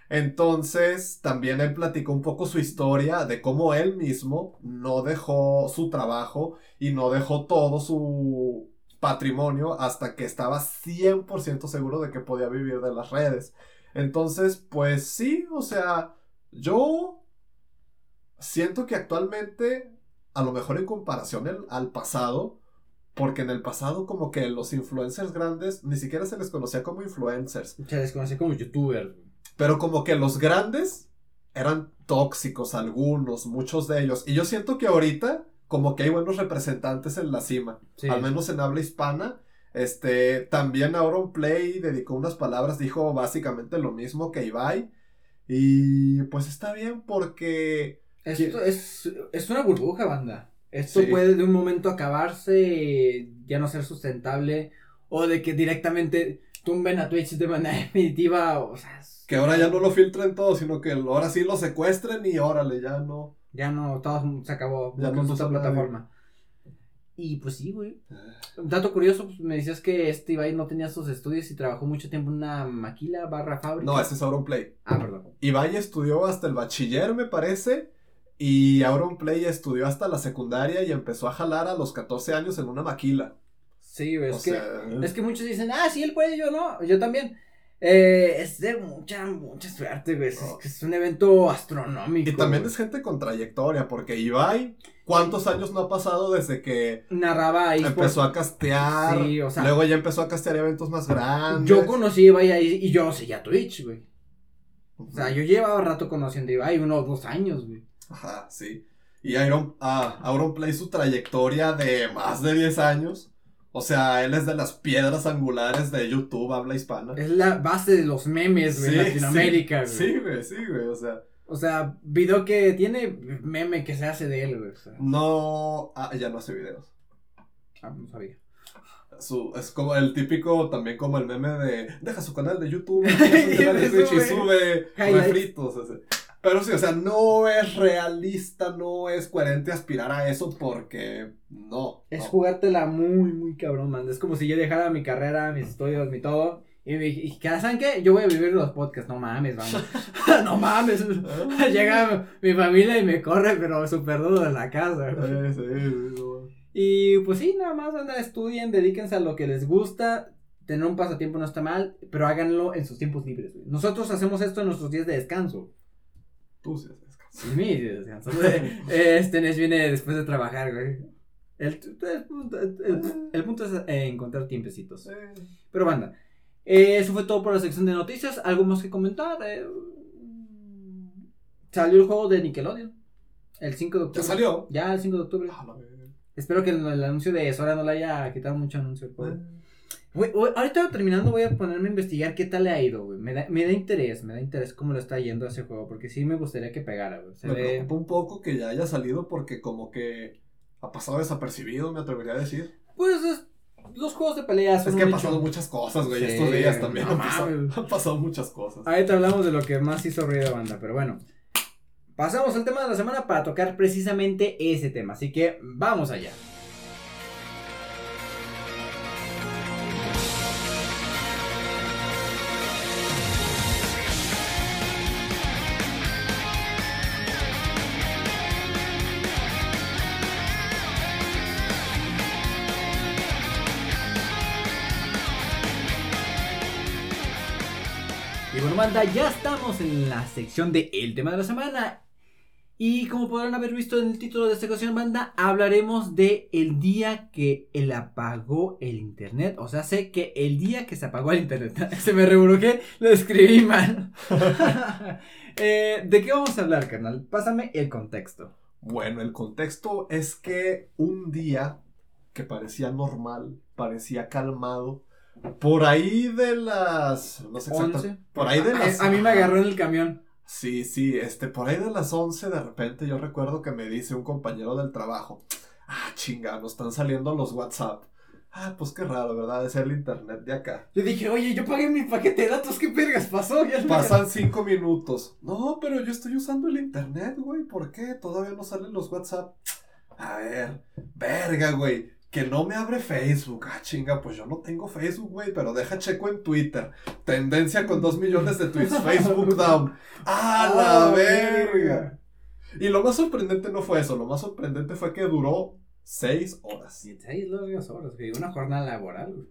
Entonces, también él platicó un poco su historia de cómo él mismo no dejó su trabajo y no dejó todo su patrimonio hasta que estaba 100% seguro de que podía vivir de las redes. Entonces, pues sí, o sea, yo siento que actualmente, a lo mejor en comparación el- al pasado, porque en el pasado como que los influencers grandes ni siquiera se les conocía como influencers. Se les conoce como youtubers. Pero como que los grandes eran tóxicos algunos, muchos de ellos. Y yo siento que ahorita como que hay buenos representantes en la cima, Sí. al menos en habla hispana. Este, también Auron Play dedicó unas palabras, dijo básicamente lo mismo que Ibai. Y pues está bien porque Esto es, es una burbuja, banda. Esto Sí. puede de un momento acabarse, ya no ser sustentable, o de que directamente tumben a Twitch de manera definitiva, o sea, es- que ahora ya no lo filtren todo, sino que ahora sí lo secuestren y órale, ya no. Ya no, todo se acabó, esta nadie. plataforma. Y pues sí, güey. Un dato curioso, pues, me decías que este Ibai no tenía sus estudios y trabajó mucho tiempo en una maquila barra fábrica. No, ese es Auron Play. Ah, perdón. Ibai estudió hasta el bachiller, me parece. Y Auron Play estudió hasta la secundaria y empezó a jalar a los 14 años en una maquila. Sí, güey, es que... Es que muchos dicen, ah, sí, él puede, yo no, yo también. Eh, es de mucha, mucha suerte, güey. Es, Oh. es un evento astronómico. y también güey. es gente con trayectoria, porque Ibai, ¿cuántos años no ha pasado desde que Narraba ahí. empezó a castear? Sí, o sea- luego ya empezó a castear eventos más grandes. Yo conocí a Ibai ahí y yo seguía Twitch, güey. O sea, yo llevaba rato conociendo a Ibai, unos dos años, güey. Ajá, sí. Y Iron, ah, Auron Play su trayectoria de más de 10 años. O sea, él es de las piedras angulares de YouTube, habla hispana. Es la base de los memes, güey, en Latinoamérica, sí, güey. Sí, güey, sí, güey, o sea. O sea, video que tiene meme que se hace de él, güey. O sea, No, ah, ya no hace videos. ah, no sabía. Su, es como el típico, también como el meme de deja su canal de YouTube, Twitch y sube refritos. o sea. Pero sí, o sea, no es realista, no es coherente aspirar a eso porque no. Es no. jugártela muy, muy cabrón, man. Es como si yo dejara mi carrera, mis estudios, mi todo. Y me dije, ¿saben qué? Yo voy a vivir los podcasts. No mames, vamos. no mames. Llega mi familia y me corre, pero súper duro de la casa. Sí, sí, sí. Y pues sí, nada más anda, estudien, dedíquense a lo que les gusta. Tener un pasatiempo no está mal, pero háganlo en sus tiempos libres. Nosotros hacemos esto en nuestros días de descanso. Tú sí descanso. Sí, mi día de descanso. Este Nes viene después de trabajar, güey. El, el- el- el punto es eh, encontrar tiempecitos. Pero banda, eh, eso fue todo por la sección de noticias. ¿Algo más que comentar? Eh, salió el juego de Nickelodeon. El 5 de octubre. ¿Ya salió? Ya, el 5 de octubre. Ah. Espero que el, el anuncio de Sora no le haya quitado mucho anuncio al ahorita terminando voy a ponerme a investigar qué tal le ha ido, güey. Me da, me da interés, me da interés cómo lo está yendo a ese juego, porque sí me gustaría que pegara, güey. Se Me ve... preocupa un poco que ya haya salido porque como que ha pasado desapercibido, me atrevería a decir. Pues es- los juegos de pelea son Es que han pasado hecho. muchas cosas, güey. Sí, Estos días también no han, pasado, han pasado muchas cosas. Ahorita hablamos de lo que más hizo ruido a banda, pero bueno. Pasamos al tema de la semana para tocar precisamente ese tema, así que vamos allá. Banda, ya estamos en la sección de El tema de la semana. Y como podrán haber visto en el título de esta ocasión, banda, hablaremos de el día que él apagó el internet. O sea, sé que el día que se apagó el internet. se me reburujé, lo escribí mal. Eh, ¿De qué vamos a hablar, carnal? Pásame el contexto. Bueno, el contexto es que un día que parecía normal, parecía calmado, por ahí de las... No sé exactamente. 11. Por ahí de A- las... A, mí me agarró en el camión. Sí, sí, este, por ahí de las 11 de repente yo recuerdo que me dice un compañero del trabajo, ah, chinga, nos están saliendo los WhatsApp. Ah, pues qué raro, ¿verdad? Es el internet de acá. Yo dije, oye, yo pagué mi paquete de datos, ¿qué vergas pasó? Ya Pasan cinco minutos. No, pero yo estoy usando el internet, güey. ¿Por qué? Todavía no salen los WhatsApp. A ver, verga, güey. Que no me abre Facebook. Ah, chinga, pues yo no tengo Facebook, güey. Pero deja checo en Twitter. Tendencia con dos millones de tweets. Facebook down. ¡Ah, la Ah, verga! Y lo más sorprendente no fue eso. Lo más sorprendente fue que duró seis horas. Seis largas horas, güey. Una jornada laboral, güey.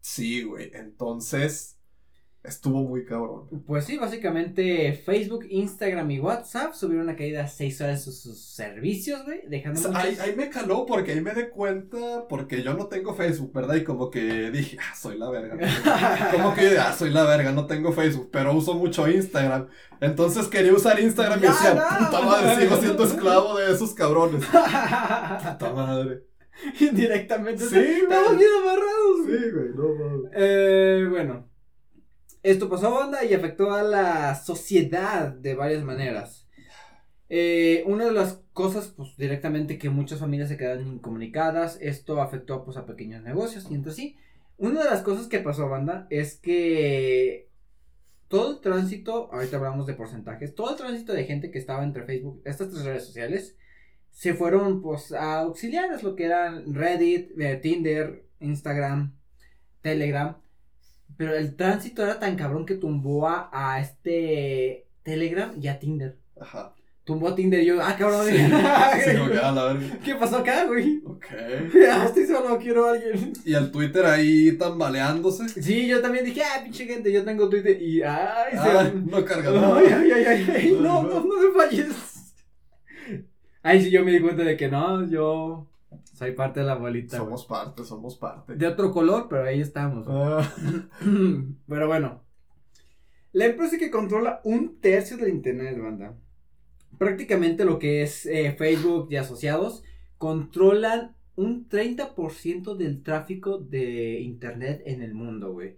Sí, güey. Entonces, estuvo muy cabrón. Pues sí, básicamente Facebook, Instagram y WhatsApp subieron una caída de 6 horas de sus, sus servicios, güey, dejando O sea, muchos- ahí, ahí me caló porque ahí me di cuenta, porque yo no tengo Facebook, ¿verdad? Y como que dije, ah, soy la verga. ¿no? Como que, ah, soy la verga, no tengo Facebook, pero uso mucho Instagram. Entonces quería usar Instagram y Ya, decía, no. puta madre, sigo siendo esclavo de esos cabrones. Puta madre. Indirectamente. Sí, Estamos güey. bien amarrados. Sí, güey, no mames. Eh, bueno. Esto pasó, banda, y afectó a la sociedad de varias maneras. Eh, una de las cosas, pues, directamente que muchas familias se quedaron incomunicadas. Esto afectó, pues, a pequeños negocios. Y entonces sí, una de las cosas que pasó, banda, es que todo el tránsito, ahorita hablamos de porcentajes, todo el tránsito de gente que estaba entre Facebook, estas tres redes sociales, se fueron, pues, a auxiliares, lo que eran Reddit, eh, Tinder, Instagram, Telegram. Pero el tránsito era tan cabrón que tumbó a, a este Telegram y a Tinder. Ajá. Tumbó a Tinder y yo, ah, cabrón. Sí, sí, como que, ah, la verga. ¿Qué pasó acá, güey? Ok. Ah, estoy solo, quiero a alguien. Y el Twitter ahí tambaleándose. Sí, yo también dije, ah, pinche gente, yo tengo Twitter. Y, ay, se... Ay, no carga nada. Ay, ay, ay, ay, ay, no, no, no me falles. Ay, sí, yo me di cuenta de que no, yo soy parte de la bolita. güey. Somos parte, somos parte. De otro color, pero ahí estamos. Ah, Pero bueno. La empresa que controla un tercio del internet, banda. Prácticamente lo que es eh, Facebook y asociados controlan un 30% del tráfico de internet en el mundo, güey.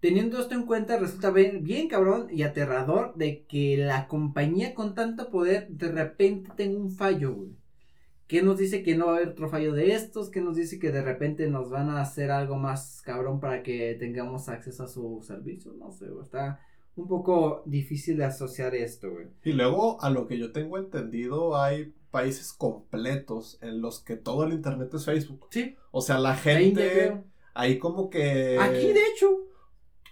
Teniendo esto en cuenta, resulta bien, bien cabrón y aterrador de que la compañía con tanto poder de repente tenga un fallo, güey. ¿Qué nos dice que no va a haber otro fallo de estos? ¿Qué nos dice que de repente nos van a hacer algo más cabrón para que tengamos acceso a su servicio? No sé, güey. Está un poco difícil de asociar esto, güey. Y luego, a lo que yo tengo entendido, hay países completos en los que todo el internet es Facebook. Sí, O sea, la gente ahí como que... Aquí, de hecho.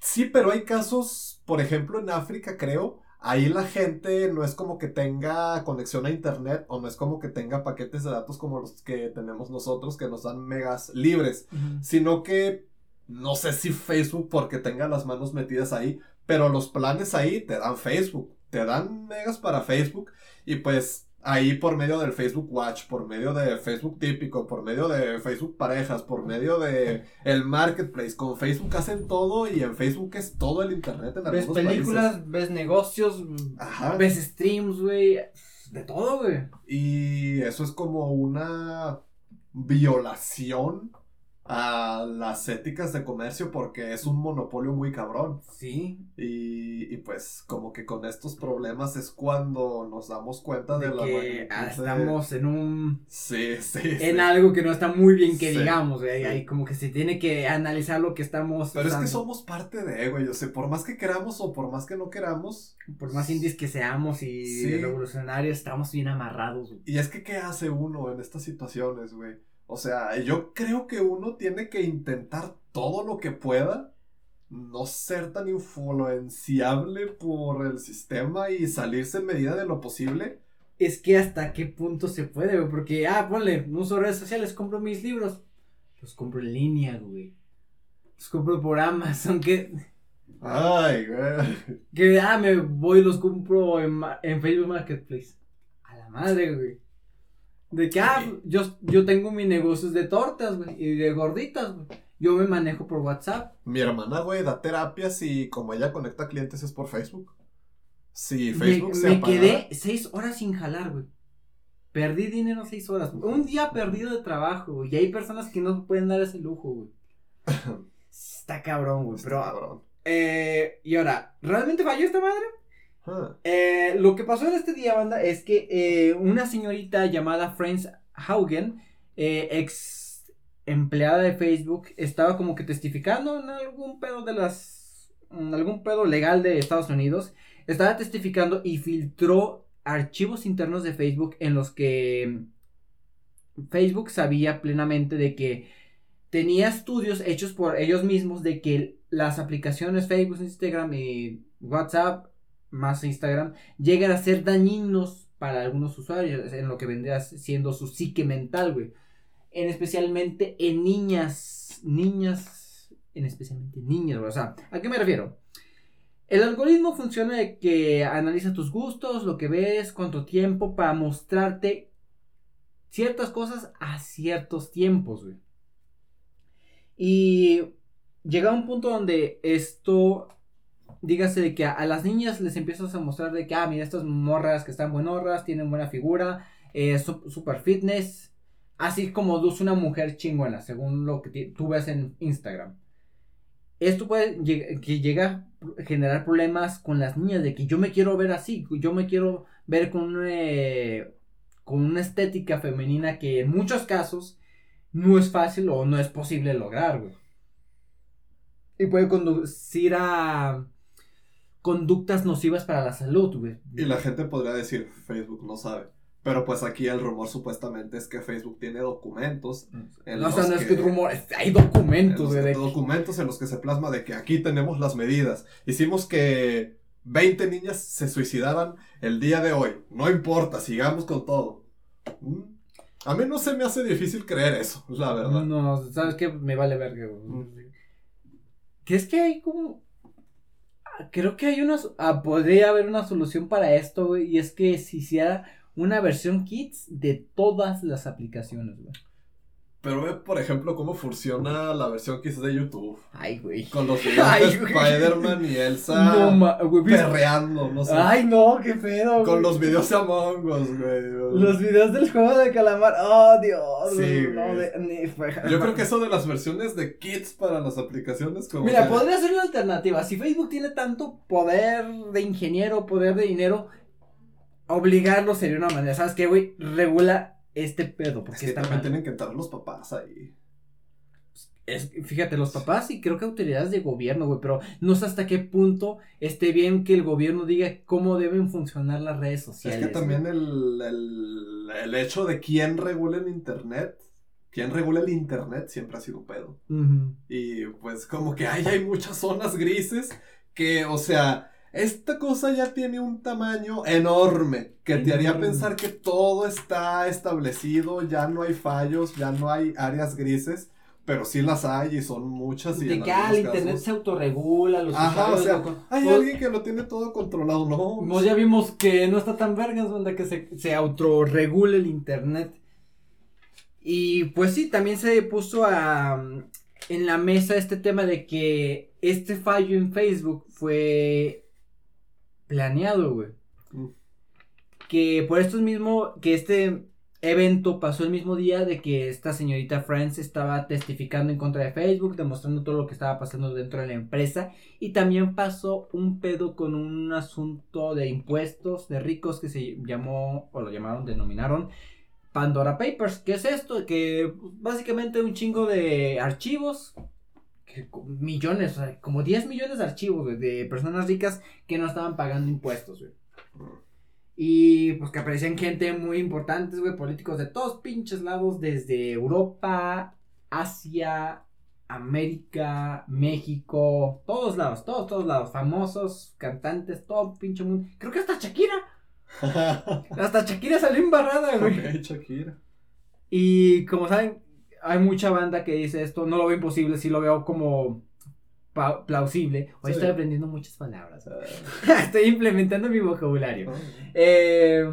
Sí, pero hay casos, por ejemplo, en África, creo, ahí la gente no es como que tenga conexión a internet o no es como que tenga paquetes de datos como los que tenemos nosotros que nos dan megas libres, sino que no sé si Facebook porque tenga las manos metidas ahí, pero los planes ahí te dan Facebook, te dan megas para Facebook y pues ahí por medio del Facebook Watch, por medio de Facebook típico, por medio de Facebook parejas, por medio de el marketplace. Con Facebook hacen todo y en Facebook es todo el internet en Ves películas, ves negocios, ves streams, güey. De todo, güey. Y eso es como una violación a las éticas de comercio porque es un monopolio muy cabrón. Sí. Y, y pues como que con estos problemas es cuando nos damos cuenta de, la que estamos en un... Sí, sí. En algo que no está muy bien que digamos, güey. Ahí como que se tiene que analizar lo que estamos... Pero es que somos parte de, güey. O sea, por más que queramos o por más que no queramos... Por más indies que seamos y revolucionarios, estamos bien amarrados. Y es que, ¿qué hace uno en estas situaciones, güey? O sea, yo creo que uno tiene que intentar todo lo que pueda, no ser tan influenciable por el sistema y salirse en medida de lo posible. Es que hasta qué punto se puede, güey, porque, ah, ponle, no uso redes sociales, compro mis libros. Los compro en línea, güey. Los compro por Amazon, que... Ay, güey. Que, ah, me voy y los compro en, en Facebook Marketplace. A la madre, güey. De que, ah, yo, yo tengo mis negocios de tortas, güey, y de gorditas, güey. Yo me manejo por WhatsApp. Mi hermana, güey, da terapias y como ella conecta clientes es por Facebook. Sí, Facebook me, se Me quedé seis horas sin jalar, güey. Perdí dinero seis horas. Un día perdido de trabajo, güey. Y hay personas que no pueden dar ese lujo, güey. Está cabrón, güey. Pero. Cabrón. Eh, y ahora, ¿realmente falló esta madre? Eh, lo que pasó en este día, banda, es que eh, una señorita llamada Franz Haugen, eh, ex empleada de Facebook, estaba como que testificando en algún pedo de las. En algún pedo legal de Estados Unidos. Estaba testificando y filtró archivos internos de Facebook en los que Facebook sabía plenamente de que tenía estudios hechos por ellos mismos de que las aplicaciones Facebook, Instagram y WhatsApp más Instagram, llegan a ser dañinos para algunos usuarios en lo que vendría siendo su psique mental, güey. En especialmente en niñas, niñas, en especialmente niñas, güey. O sea, ¿a qué me refiero? El algoritmo funciona de que analiza tus gustos, lo que ves, cuánto tiempo, para mostrarte ciertas cosas a ciertos tiempos, güey. Y llega un punto donde esto dígase de que a, las niñas les empiezas a mostrar de que, ah, mira, estas morras que están buenorras, tienen buena figura, eh, super fitness, así como luce una mujer chingona, según lo que tú ves en Instagram. Esto puede que llega a generar problemas con las niñas, de que yo me quiero ver así, yo me quiero ver con, eh, con una estética femenina que en muchos casos no es fácil o no es posible lograr, güey. Y puede conducir a conductas nocivas para la salud, güey. Y la gente podría decir, Facebook no sabe. Pero pues aquí el rumor supuestamente es que Facebook tiene documentos. En no, o sea, no es que rumor, hay documentos, güey. Documentos en los que se plasma de que aquí tenemos las medidas. Hicimos que 20 niñas se suicidaran el día de hoy. No importa, sigamos con todo. Mm. A mí no se me hace difícil creer eso, la verdad. No, ¿sabes qué? Me vale verga. Mm. Que es que hay como creo que hay una, ah, podría haber una solución para esto, güey, y es que se hiciera una versión kits de todas las aplicaciones, güey. Pero ve, por ejemplo, cómo funciona la versión que es de YouTube. Ay, güey. Con los videos de Spider-Man y Elsa no, güey, perreando, no sé. Ay, no, qué pedo, Con los videos de Among Us, güey. Los videos del juego de calamar. Oh, Dios. Sí, no, de, Yo creo que eso de las versiones de kits para las aplicaciones como Mira, podría ser una alternativa. Si Facebook tiene tanto poder de ingeniero, poder de dinero, obligarlo sería una manera. ¿Sabes qué, güey? Regula este pedo. Porque es que también tienen que entrar los papás ahí. Es, fíjate, los papás y creo que autoridades de gobierno, güey, pero no sé hasta qué punto esté bien que el gobierno diga cómo deben funcionar las redes sociales. Es que también el, el, hecho de quién regula el internet, quién regula el internet siempre ha sido pedo. Y pues como que hay, hay muchas zonas grises que, o sea, esta cosa ya tiene un tamaño enorme que te haría pensar que todo está establecido, ya no hay fallos, ya no hay áreas grises, pero sí las hay y son muchas. Y de que ah, el internet casos- se autorregula, los Ajá, o sea, lo hay pues, alguien que lo tiene todo controlado, no. Pues ya vimos que no está tan vergas, banda, que se, se autorregule el internet. Y pues sí, también se puso a, en la mesa este tema de que este fallo en Facebook fue planeado, güey. Mm. Que por esto es mismo, que este evento pasó el mismo día de que esta señorita Franz estaba testificando en contra de Facebook, demostrando todo lo que estaba pasando dentro de la empresa. Y también pasó un pedo con un asunto de impuestos de ricos que se llamó, o lo llamaron, denominaron Pandora Papers. ¿Qué es esto? Que básicamente un chingo de archivos, que millones, o sea, como 10 millones de archivos güey, de personas ricas que no estaban pagando impuestos, güey. Y pues que aparecían gente muy importantes, güey, políticos de todos pinches lados, desde Europa, Asia, América, México, todos lados, todos, todos lados, famosos, cantantes, todo pinche mundo. Creo que hasta Shakira, hasta Shakira salió embarrada, güey. Shakira. Y como saben, hay mucha banda que dice esto, no lo veo imposible, sí lo veo como plausible. Hoy Sí. estoy aprendiendo muchas palabras. estoy implementando mi vocabulario. Ah, Eh,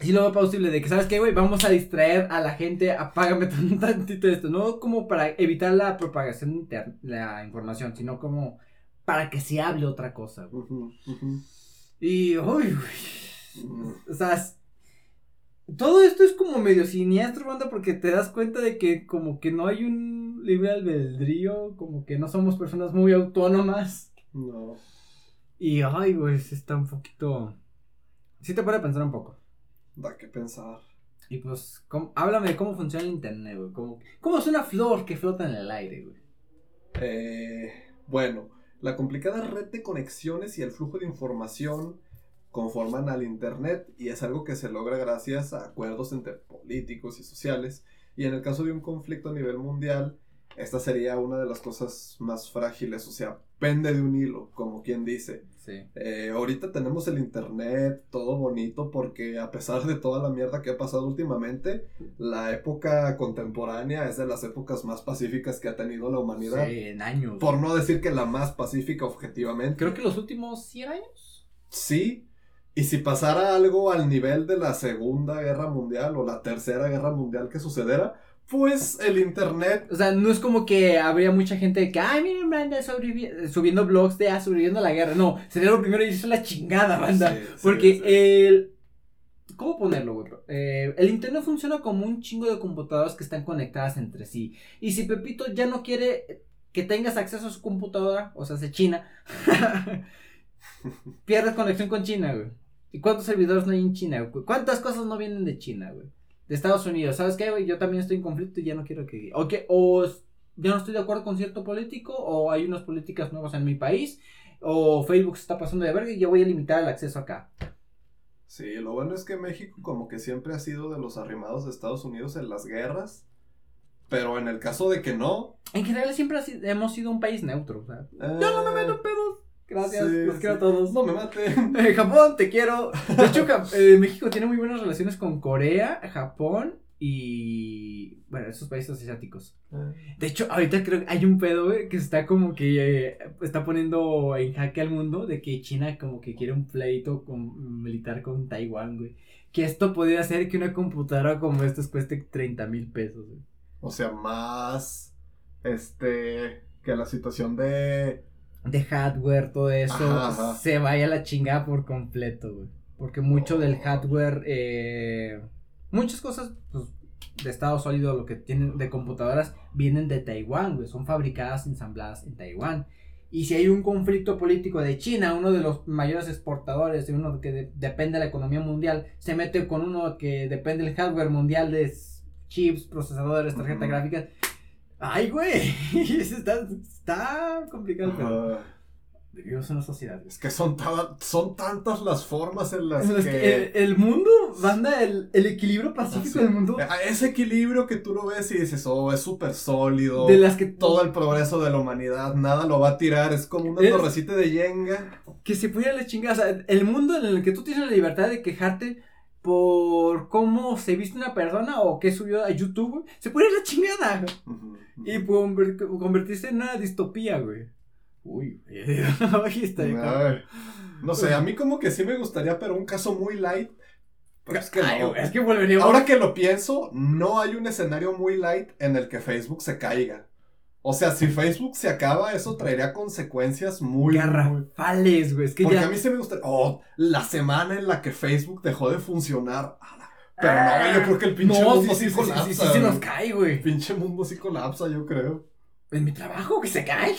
sí lo veo plausible de que, ¿sabes qué, güey? Vamos a distraer a la gente, apágame un tantito esto, no como para evitar la propagación de la información, sino como para que se hable otra cosa. Y, uy, güey. Mm. O sea, todo esto es como medio siniestro, banda, porque te das cuenta de que como que no hay un libre albedrío, como que no somos personas muy autónomas. No. Y, ay, güey, está un poquito... Sí te puede pensar un poco. Da que pensar. Y pues, ¿cómo- háblame de cómo funciona el internet, güey. ¿Cómo, ¿Cómo es una flor que flota en el aire, güey? Eh, bueno, la complicada red de conexiones y el flujo de información conforman al Internet y es algo que se logra gracias a acuerdos entre políticos y sociales. Y en el caso de un conflicto a nivel mundial, esta sería una de las cosas más frágiles, o sea, pende de un hilo, como quien dice. Sí. Eh, ahorita tenemos el internet, todo bonito, porque a pesar de toda la mierda que ha pasado últimamente, la época contemporánea es de las épocas más pacíficas que ha tenido la humanidad. Sí, en años. Por no decir que la más pacífica objetivamente. Creo que los últimos 100 años. Sí. Y si pasara algo al nivel de la Segunda Guerra Mundial o la Tercera Guerra Mundial que sucediera, pues el internet... O sea, no es como que habría mucha gente que, ay, miren, banda, subiendo blogs de, ah, sobreviviendo a la guerra. No, sería lo primero y irse a la chingada, banda. Sí, sí, Porque sí. el... ¿Cómo ponerlo, güey? Eh, el internet funciona como un chingo de computadoras que están conectadas entre sí. Y si Pepito ya no quiere que tengas acceso a su computadora, o sea, se China, pierdes conexión con China, güey. ¿Y cuántos servidores no hay en China? güey? ¿Cuántas cosas no vienen de China, güey? De Estados Unidos. ¿Sabes qué, güey? Yo también estoy en conflicto y ya no quiero que... O, que, o ya no estoy de acuerdo con cierto político, o hay unas políticas nuevas en mi país, o Facebook se está pasando de verga y ya voy a limitar el acceso acá. Sí, lo bueno es que México como que siempre ha sido de los arrimados de Estados Unidos en las guerras. Pero en el caso de que no... En general siempre hemos sido un país neutro. O sea, eh, yo no me meto en pedos. Gracias, sí, los sí. quiero a todos. No me maten. Eh, Japón, te quiero. De hecho, eh, México tiene muy buenas relaciones con Corea, Japón y. Bueno, esos países asiáticos. De hecho, ahorita creo que hay un pedo, güey, que está como que eh, está poniendo en jaque al mundo de que China como que quiere un pleito con, militar con Taiwán, güey. Que esto podría hacer que una computadora como esta cueste 30 mil pesos, güey. O sea, más... Este... Que la situación de... de hardware, todo eso, Ajá, ajá. se vaya a la chingada por completo, güey. Porque mucho del hardware, eh, muchas cosas, pues, de estado sólido, lo que tienen de computadoras, vienen de Taiwán, güey. Son fabricadas, ensambladas en Taiwán. Y si hay un conflicto político de China, uno de los mayores exportadores, de uno que de- depende de la economía mundial, se mete con uno que depende del hardware mundial de chips, procesadores, tarjetas gráficas. Ay, güey, está, está complicado. Ah, Vivimos en una sociedad. es que son, son tantas las formas en las Es que que... el, el mundo, banda, el, el equilibrio pacífico Ah, sí. del mundo, Ese equilibrio que tú lo ves y dices, oh, es súper sólido. de las que Todo el progreso de la humanidad, nada lo va a tirar. Es como una Es- torrecita de yenga. que se pudiera la chingada. O sea, el mundo en el que tú tienes la libertad de quejarte por cómo se viste una persona o qué subió a YouTube, güey, se a la chingada. Ujú, ujú. Y conver- convertirse en una distopía, güey. Uy, güey. Ay, está. Ay, No sé, a mí como que sí me gustaría, pero un caso muy light. Pero es que Ay, no. güey, es que volveríamos. Ahora que lo pienso, no hay un escenario muy light en el que Facebook se caiga. O sea, si Facebook se acaba, eso traería consecuencias muy... Garrafales, güey. Es que Porque ya. a mí se me gustaría... Oh, la semana en la que Facebook dejó de funcionar. Pero no, yo creo que el pinche No, mundo sí, sí, sí, sí, colapsa. sí, sí, sí nos güey. cae, El güey. pinche mundo sí colapsa, yo creo. En mi trabajo, que se cae.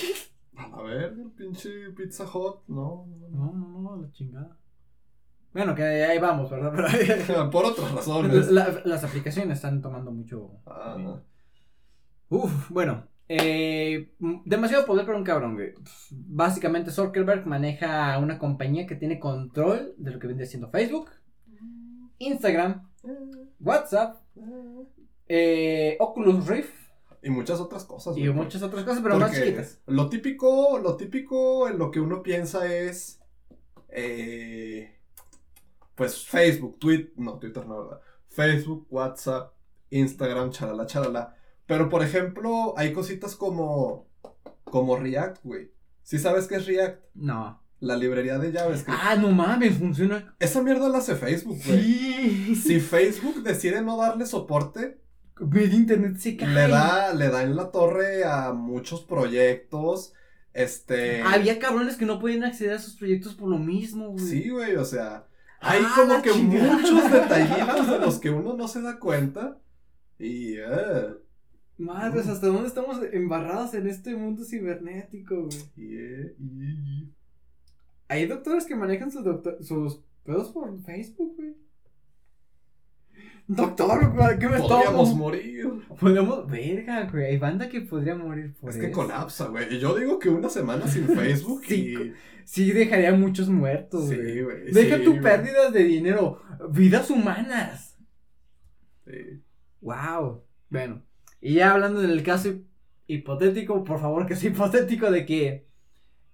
A ver, el pinche Pizza Hut, no. no, No, no, la chingada. Bueno, que ahí vamos, ¿verdad? Pero. Por otras razones. la- las aplicaciones están tomando mucho. Ah, Uf, bueno. Eh, demasiado poder para un cabrón, güey. Básicamente, Zuckerberg maneja una compañía que tiene control de lo que viene siendo Facebook, Instagram, WhatsApp, eh, Oculus Rift y muchas otras cosas. y güey. muchas otras cosas, pero más chiquitas. Lo típico, lo típico en lo que uno piensa es. eh, pues Facebook, Twitter, no, Twitter no, ¿verdad? Facebook, WhatsApp, Instagram, charala, charala. Pero por ejemplo, hay cositas como. Como React, güey. ¿Sí sabes qué es React? No. La librería de JavaScript. Ah, no mames, funciona. Esa mierda la hace Facebook, güey. Sí. Si Facebook decide no darle soporte, Medio internet se cae. le da, le da en la torre a muchos proyectos. Este. Había cabrones que no podían acceder a sus proyectos por lo mismo, güey. Sí, güey, o sea, hay Ah, como la que chingada. muchos detallitos de los que uno no se da cuenta. Y, eh, Madres, ¿hasta dónde estamos embarrados en este mundo cibernético, güey? y, eh, y, y. Hay doctores que manejan sus, sus pedos por Facebook, güey. Doctor, güey, ¿qué me Podríamos tomo? morir. Podemos, verga, güey. Hay banda que podría morir por Es eso. que colapsa, güey. Yo digo que una semana sin Facebook Sí, y. Sí, dejaría muchos muertos, Sí, güey. güey. Deja sí, tu güey. pérdidas de dinero, vidas humanas. Sí. Wow. Bueno, y ya hablando del caso hipotético, por favor que sea hipotético de que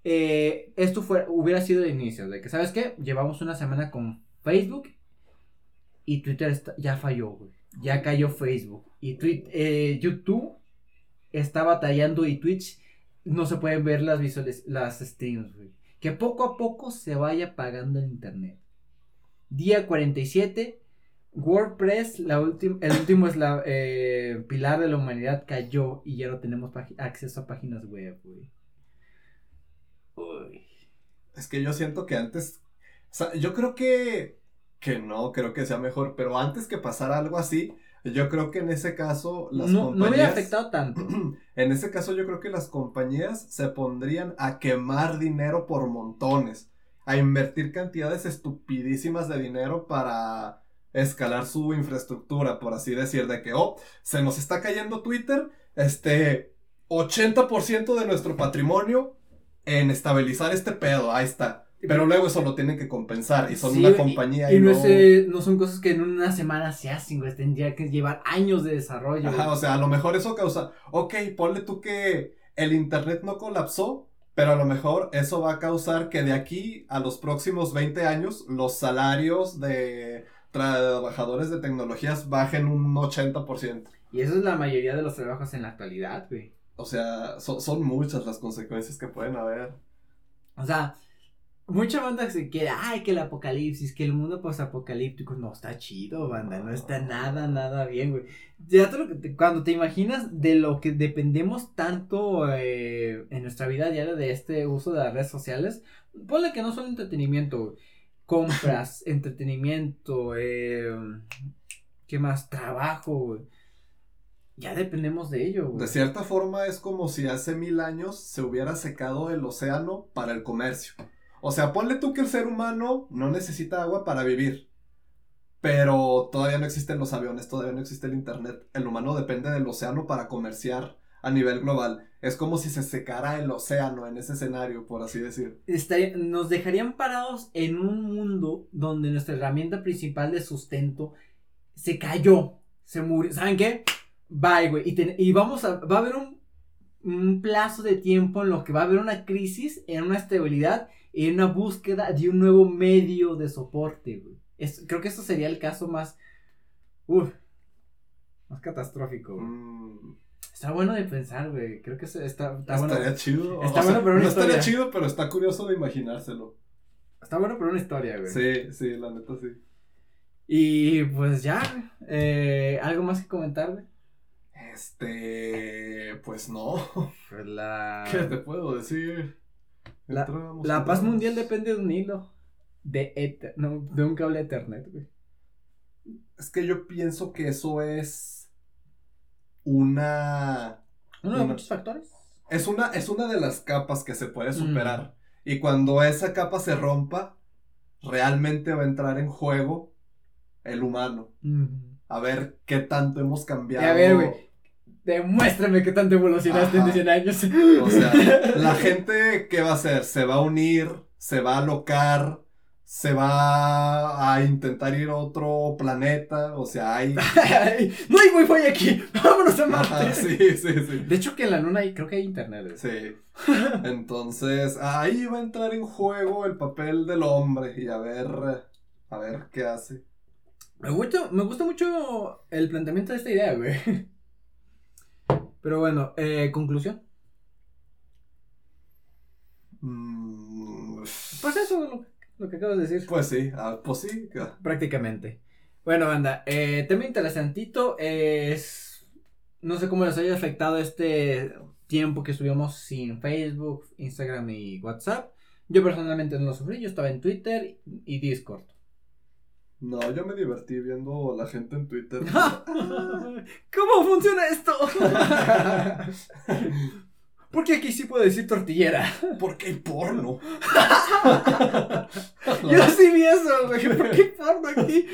eh, esto fue, hubiera sido el inicio, de que, ¿sabes qué? Llevamos una semana con Facebook y Twitter está- ya falló, güey. Ya cayó Facebook. Y eh, YouTube está batallando y Twitch no se pueden ver las visuales, las streams, güey. Que poco a poco se vaya pagando el internet. Día 47, WordPress, la última, el último es la eh, pilar de la humanidad cayó y ya no tenemos acceso a páginas web, güey. Uy. Es que yo siento que antes. O sea, yo creo que. Que no, creo que sea mejor. Pero antes que pasara algo así, yo creo que en ese caso las No, no compañías. hubiera afectado tanto. En ese caso yo creo que las compañías se pondrían a quemar dinero por montones, a invertir cantidades estupidísimas de dinero para escalar su infraestructura, por así decir, de que, oh, se nos está cayendo Twitter, este, 80% de nuestro patrimonio en estabilizar este pedo, ahí está. Pero luego eso lo tienen que compensar y son Sí, una y- compañía Y, y, no, no... es, no son cosas que en una semana se hacen, güey. Tendría que llevar años de desarrollo. Ajá, güey. o sea, a lo mejor eso causa, ok, ponle tú que el internet no colapsó, pero a lo mejor eso va a causar que de aquí a los próximos 20 años los salarios de trabajadores de tecnologías bajen un 80%. Y eso es la mayoría de los trabajos en la actualidad, güey. O sea, so- son muchas las consecuencias que pueden haber. O sea, mucha banda se quiere, ay, que el apocalipsis, que el mundo postapocalíptico. No, está chido, banda. No está nada, nada bien, güey. Ya te lo te- cuando te imaginas de lo que dependemos tanto eh, en nuestra vida diaria de este uso de las redes sociales, ponle que no solo entretenimiento, güey. Compras, entretenimiento, eh, ¿qué más? Trabajo, güey. Ya dependemos de ello, güey. De cierta forma es como si hace mil años se hubiera secado el océano para el comercio. O sea, ponle tú que el ser humano no necesita agua para vivir. Pero todavía no existen los aviones, todavía no existe el internet. El humano depende del océano para comerciar a nivel global. Es como si se secara el océano en ese escenario, por así decir. estaría- nos dejarían parados en un mundo donde nuestra herramienta principal de sustento se cayó, se murió. ¿Saben qué? Bye, güey. Y, vamos a. Va a haber un, un plazo de tiempo en lo que va a haber una crisis, en una estabilidad y en una búsqueda de un nuevo medio de soporte, güey. Es, creo que esto sería el caso más. Uf. Más catastrófico. güey. Mm, Está bueno de pensar, güey. Creo que está, está estaría bueno. chido. Está bueno, pero una no estaría chido, pero está curioso de imaginárselo. Está bueno por una historia, güey. Sí, sí, la neta sí. Y pues ya. Eh, ¿Algo más que comentar, güey? Este. Pues no. Pues la. ¿Qué te puedo decir? La- Entramos, La paz mundial depende de un hilo. De, ether- no, de un cable Ethernet, güey. Es que yo pienso que eso es. Una. Uno de Una- muchos factores. Es una, es una de las capas que se puede Mm. superar. Y cuando esa capa se rompa, realmente va a entrar en juego el humano. A ver qué tanto hemos cambiado. A ver, güey. Demuéstrame qué tanto evolucionaste Ajá. en 100 años. O sea, la gente, ¿qué va a hacer? Se va a unir, se va a alocar, se va a intentar ir a otro planeta. O sea, hay. Ay, no hay wifi aquí. Vámonos a Marte. Ajá, sí, sí, sí. De hecho, que en la luna hay, creo que hay internet. güey. Sí. Entonces, ahí va a entrar en juego el papel del hombre y a ver, a ver qué hace. Me gusta, me gusta mucho el planteamiento de esta idea, güey. Pero bueno, eh, conclusión. Mm, Pues eso, lo, que acabas de decir. Pues sí, ah, pues sí. ah, Prácticamente. Bueno, banda, eh, tema interesantito es... No sé cómo les haya afectado este tiempo que estuvimos sin Facebook, Instagram y WhatsApp. Yo personalmente no lo sufrí, yo estaba en Twitter y Discord. No, yo me divertí viendo a la gente en Twitter. ¿Cómo funciona esto? Porque aquí sí puedo decir tortillera. Porque hay porno. Yo sí vi eso, güey. ¿Por qué porno aquí?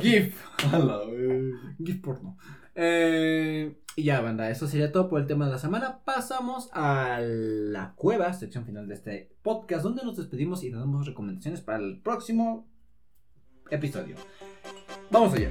GIF. A la vez. GIF porno. Eh, y ya, banda, eso sería todo por el tema de la semana. Pasamos a la cueva, sección final de este podcast, donde nos despedimos y damos recomendaciones para el próximo episodio. Vamos allá.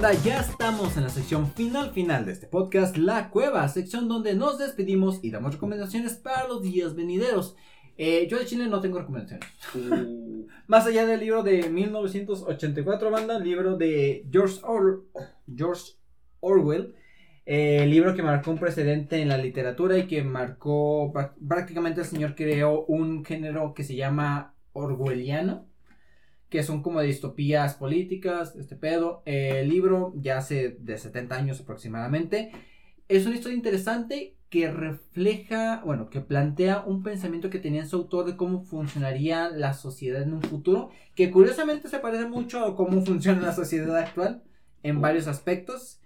Ya estamos en la sección final final de este podcast, La Cueva, sección donde nos despedimos y damos recomendaciones para los días venideros. Eh, yo de Chile no tengo recomendaciones. Uh, Más allá del libro de 1984, banda, libro de George, Or- George Orwell, eh, libro que marcó un precedente en la literatura y que marcó, prá- prácticamente el señor creó un género que se llama orwelliano, que son como distopías políticas, este pedo. Eh, el libro ya hace de 70 años aproximadamente. Es una historia interesante que refleja, bueno, que plantea un pensamiento que tenía su autor de cómo funcionaría la sociedad en un futuro, que curiosamente se parece mucho a cómo funciona la sociedad actual en varios aspectos.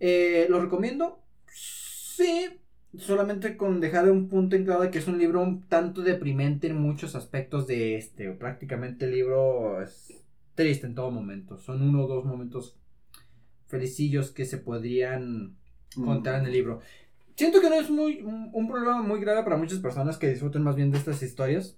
Eh, ¿Lo recomiendo? Sí, solamente con dejar un punto en claro de que es un libro un tanto deprimente en muchos aspectos de este, prácticamente el libro es triste en todo momento, son uno o dos momentos felicillos que se podrían contar en el libro. Siento que no es muy un, un problema muy grave para muchas personas que disfruten más bien de estas historias.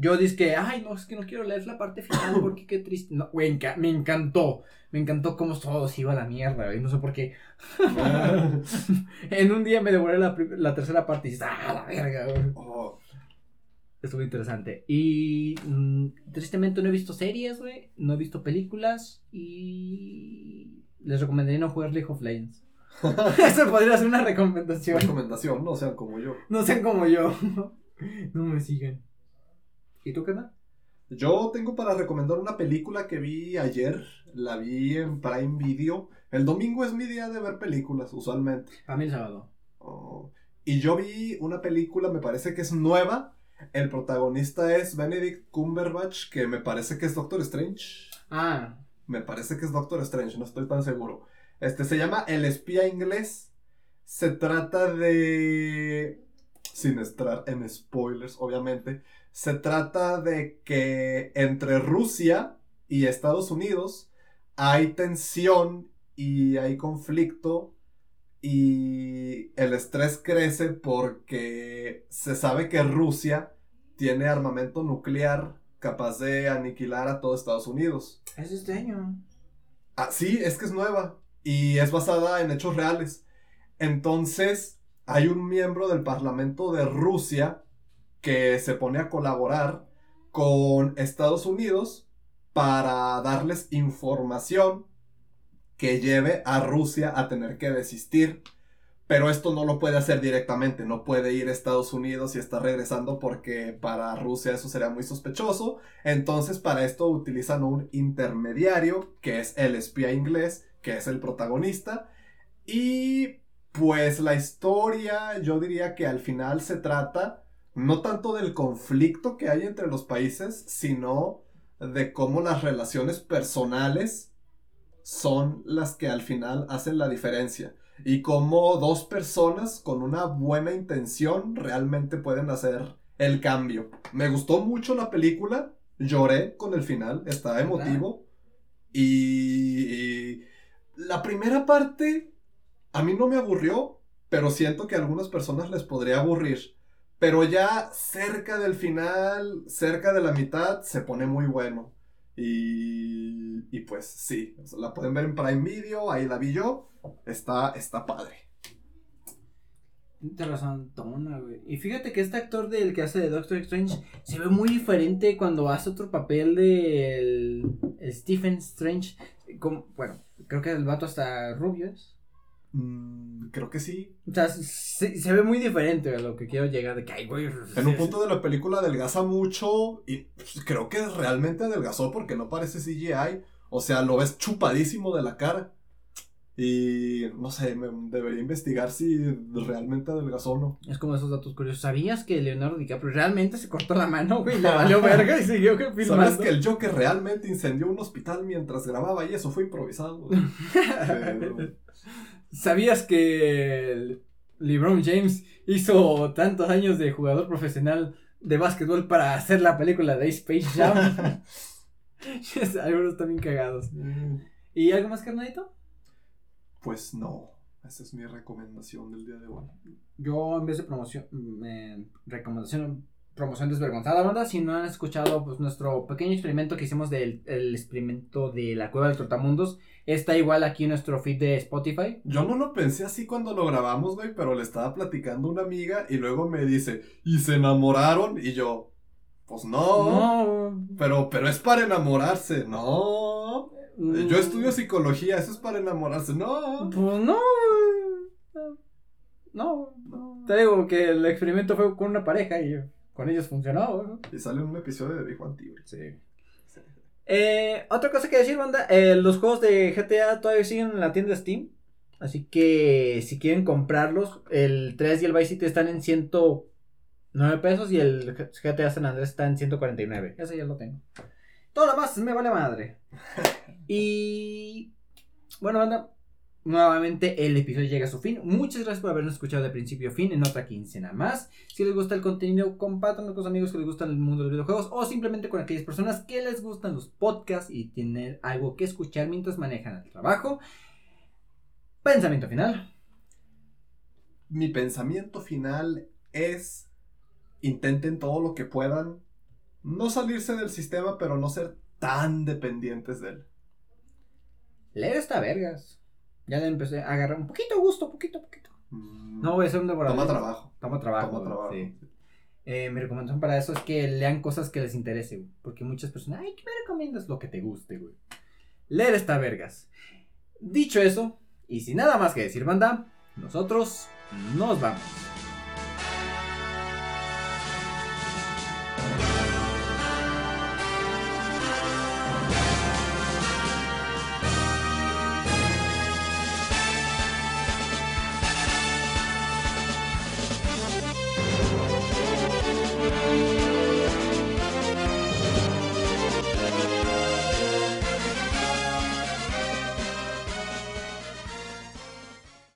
Yo dije que, ay, no, es que no quiero leer la parte final porque qué triste. No, güey, enca- me encantó. Me encantó cómo todo se iba a la mierda, güey. No sé por qué. en un día me devoré la, la tercera parte y dices, ah, la verga, güey. Oh, Estuvo interesante. Y mm, tristemente no he visto series, güey. No he visto películas. Y les recomendaría no jugar League of Legends. Eso podría ser una recomendación. recomendación, no sean como yo. No sean como yo. no me sigan. ¿Y tú qué tal? Yo tengo para recomendar una película que vi ayer. La vi en Prime Video. El domingo es mi día de ver películas, usualmente. A mí el sábado. Oh, Y yo vi una película, me parece que es nueva. El protagonista es Benedict Cumberbatch, que me parece que es Doctor Strange. Ah, Me parece que es Doctor Strange, no estoy tan seguro. Este se llama El espía inglés. Se trata de... Sin estar en spoilers, obviamente. Se trata de que entre Rusia y Estados Unidos hay tensión y hay conflicto y el estrés crece porque se sabe que Rusia tiene armamento nuclear capaz de aniquilar a todo Estados Unidos. Es este año. Ah, sí, es que es nueva y es basada en hechos reales. Entonces, hay un miembro del Parlamento de Rusia que se pone a colaborar con Estados Unidos para darles información que lleve a Rusia a tener que desistir. Pero esto no lo puede hacer directamente, no puede ir a Estados Unidos y estar regresando porque para Rusia eso sería muy sospechoso. Entonces para esto utilizan un intermediario que es el espía inglés, que es el protagonista. Y pues la historia yo diría que al final se trata no tanto del conflicto que hay entre los países, sino de cómo las relaciones personales son las que al final hacen la diferencia. Y cómo dos personas con una buena intención realmente pueden hacer el cambio. Me gustó mucho la película, lloré con el final, está emotivo. Y, la primera parte a mí no me aburrió, pero siento que a algunas personas les podría aburrir. Pero ya cerca del final, cerca de la mitad, se pone muy bueno. Y, y pues sí, la pueden ver en Prime Video, ahí la vi yo. Está, está padre. Tienes razón, tona, güey. Y fíjate que este actor del que hace de Doctor Strange se ve muy diferente cuando hace otro papel de Stephen Strange. Como, bueno, creo que el vato hasta rubio es. Mm, creo que sí. O sea, se, ve muy diferente a lo que quiero llegar de que, ay, güey. En un punto de la película adelgaza mucho y pues, creo que realmente adelgazó porque no parece CGI. O sea, lo ves chupadísimo de la cara. Y no sé, me debería investigar si realmente adelgazó o no. Es como esos datos curiosos. ¿Sabías que Leonardo DiCaprio realmente se cortó la mano, güey? Le valió verga y siguió filmando. ¿Sabes que el Joker realmente incendió un hospital mientras grababa y eso fue improvisado? ¿Sabías que LeBron James hizo tantos años de jugador profesional de básquetbol para hacer la película de Space Jam? Algunos están bien cagados. Mm. ¿Y algo más, carnadito? Pues no. Esa es mi recomendación del día de hoy. Yo, en vez de promoción, mm, recomendación promoción desvergonzada, banda. Si no han escuchado pues, nuestro pequeño experimento que hicimos del el experimento de la cueva del trotamundos, está igual aquí en nuestro feed de Spotify. Yo no lo pensé así cuando lo grabamos, güey, pero le estaba platicando una amiga y luego me dice, ¿y se enamoraron? Y yo, pues no. no. Pero, pero es para enamorarse, no. Yo mm. estudio psicología, eso es para enamorarse, no. Pues no. No, no. Te digo que el experimento fue con una pareja y yo con ellos funcionó. ¿no? Y sale un episodio de One Theory. Sí. Eh, otra cosa que decir, banda, eh, los juegos de GTA todavía siguen en la tienda Steam. Así que si quieren comprarlos, el 3 y el Vice City están en 109 pesos y el GTA San Andrés está en 149. Ese ya lo tengo. Todo lo más me vale madre. y bueno, banda, nuevamente el episodio llega a su fin. Muchas gracias por habernos escuchado de principio a fin en otra quincena más. Si les gusta el contenido, compártanlo con los amigos que les gustan el mundo de los videojuegos o simplemente con aquellas personas que les gustan los podcasts y tienen algo que escuchar mientras manejan el trabajo. Pensamiento final. Mi pensamiento final es intenten todo lo que puedan no salirse del sistema, pero no ser tan dependientes de él. Leer está vergas. Ya le empecé a agarrar un poquito gusto, poquito, poquito. Mm. No voy a ser un devorador. Toma trabajo. Toma trabajo. Toma trabajo. Sí. Eh, mi recomendación para eso es que lean cosas que les interese, güey. Porque muchas personas, ay, ¿qué me recomiendas? Lo que te guste, güey. Leer esta vergas. Dicho eso, y sin nada más que decir, banda, nosotros nos vamos.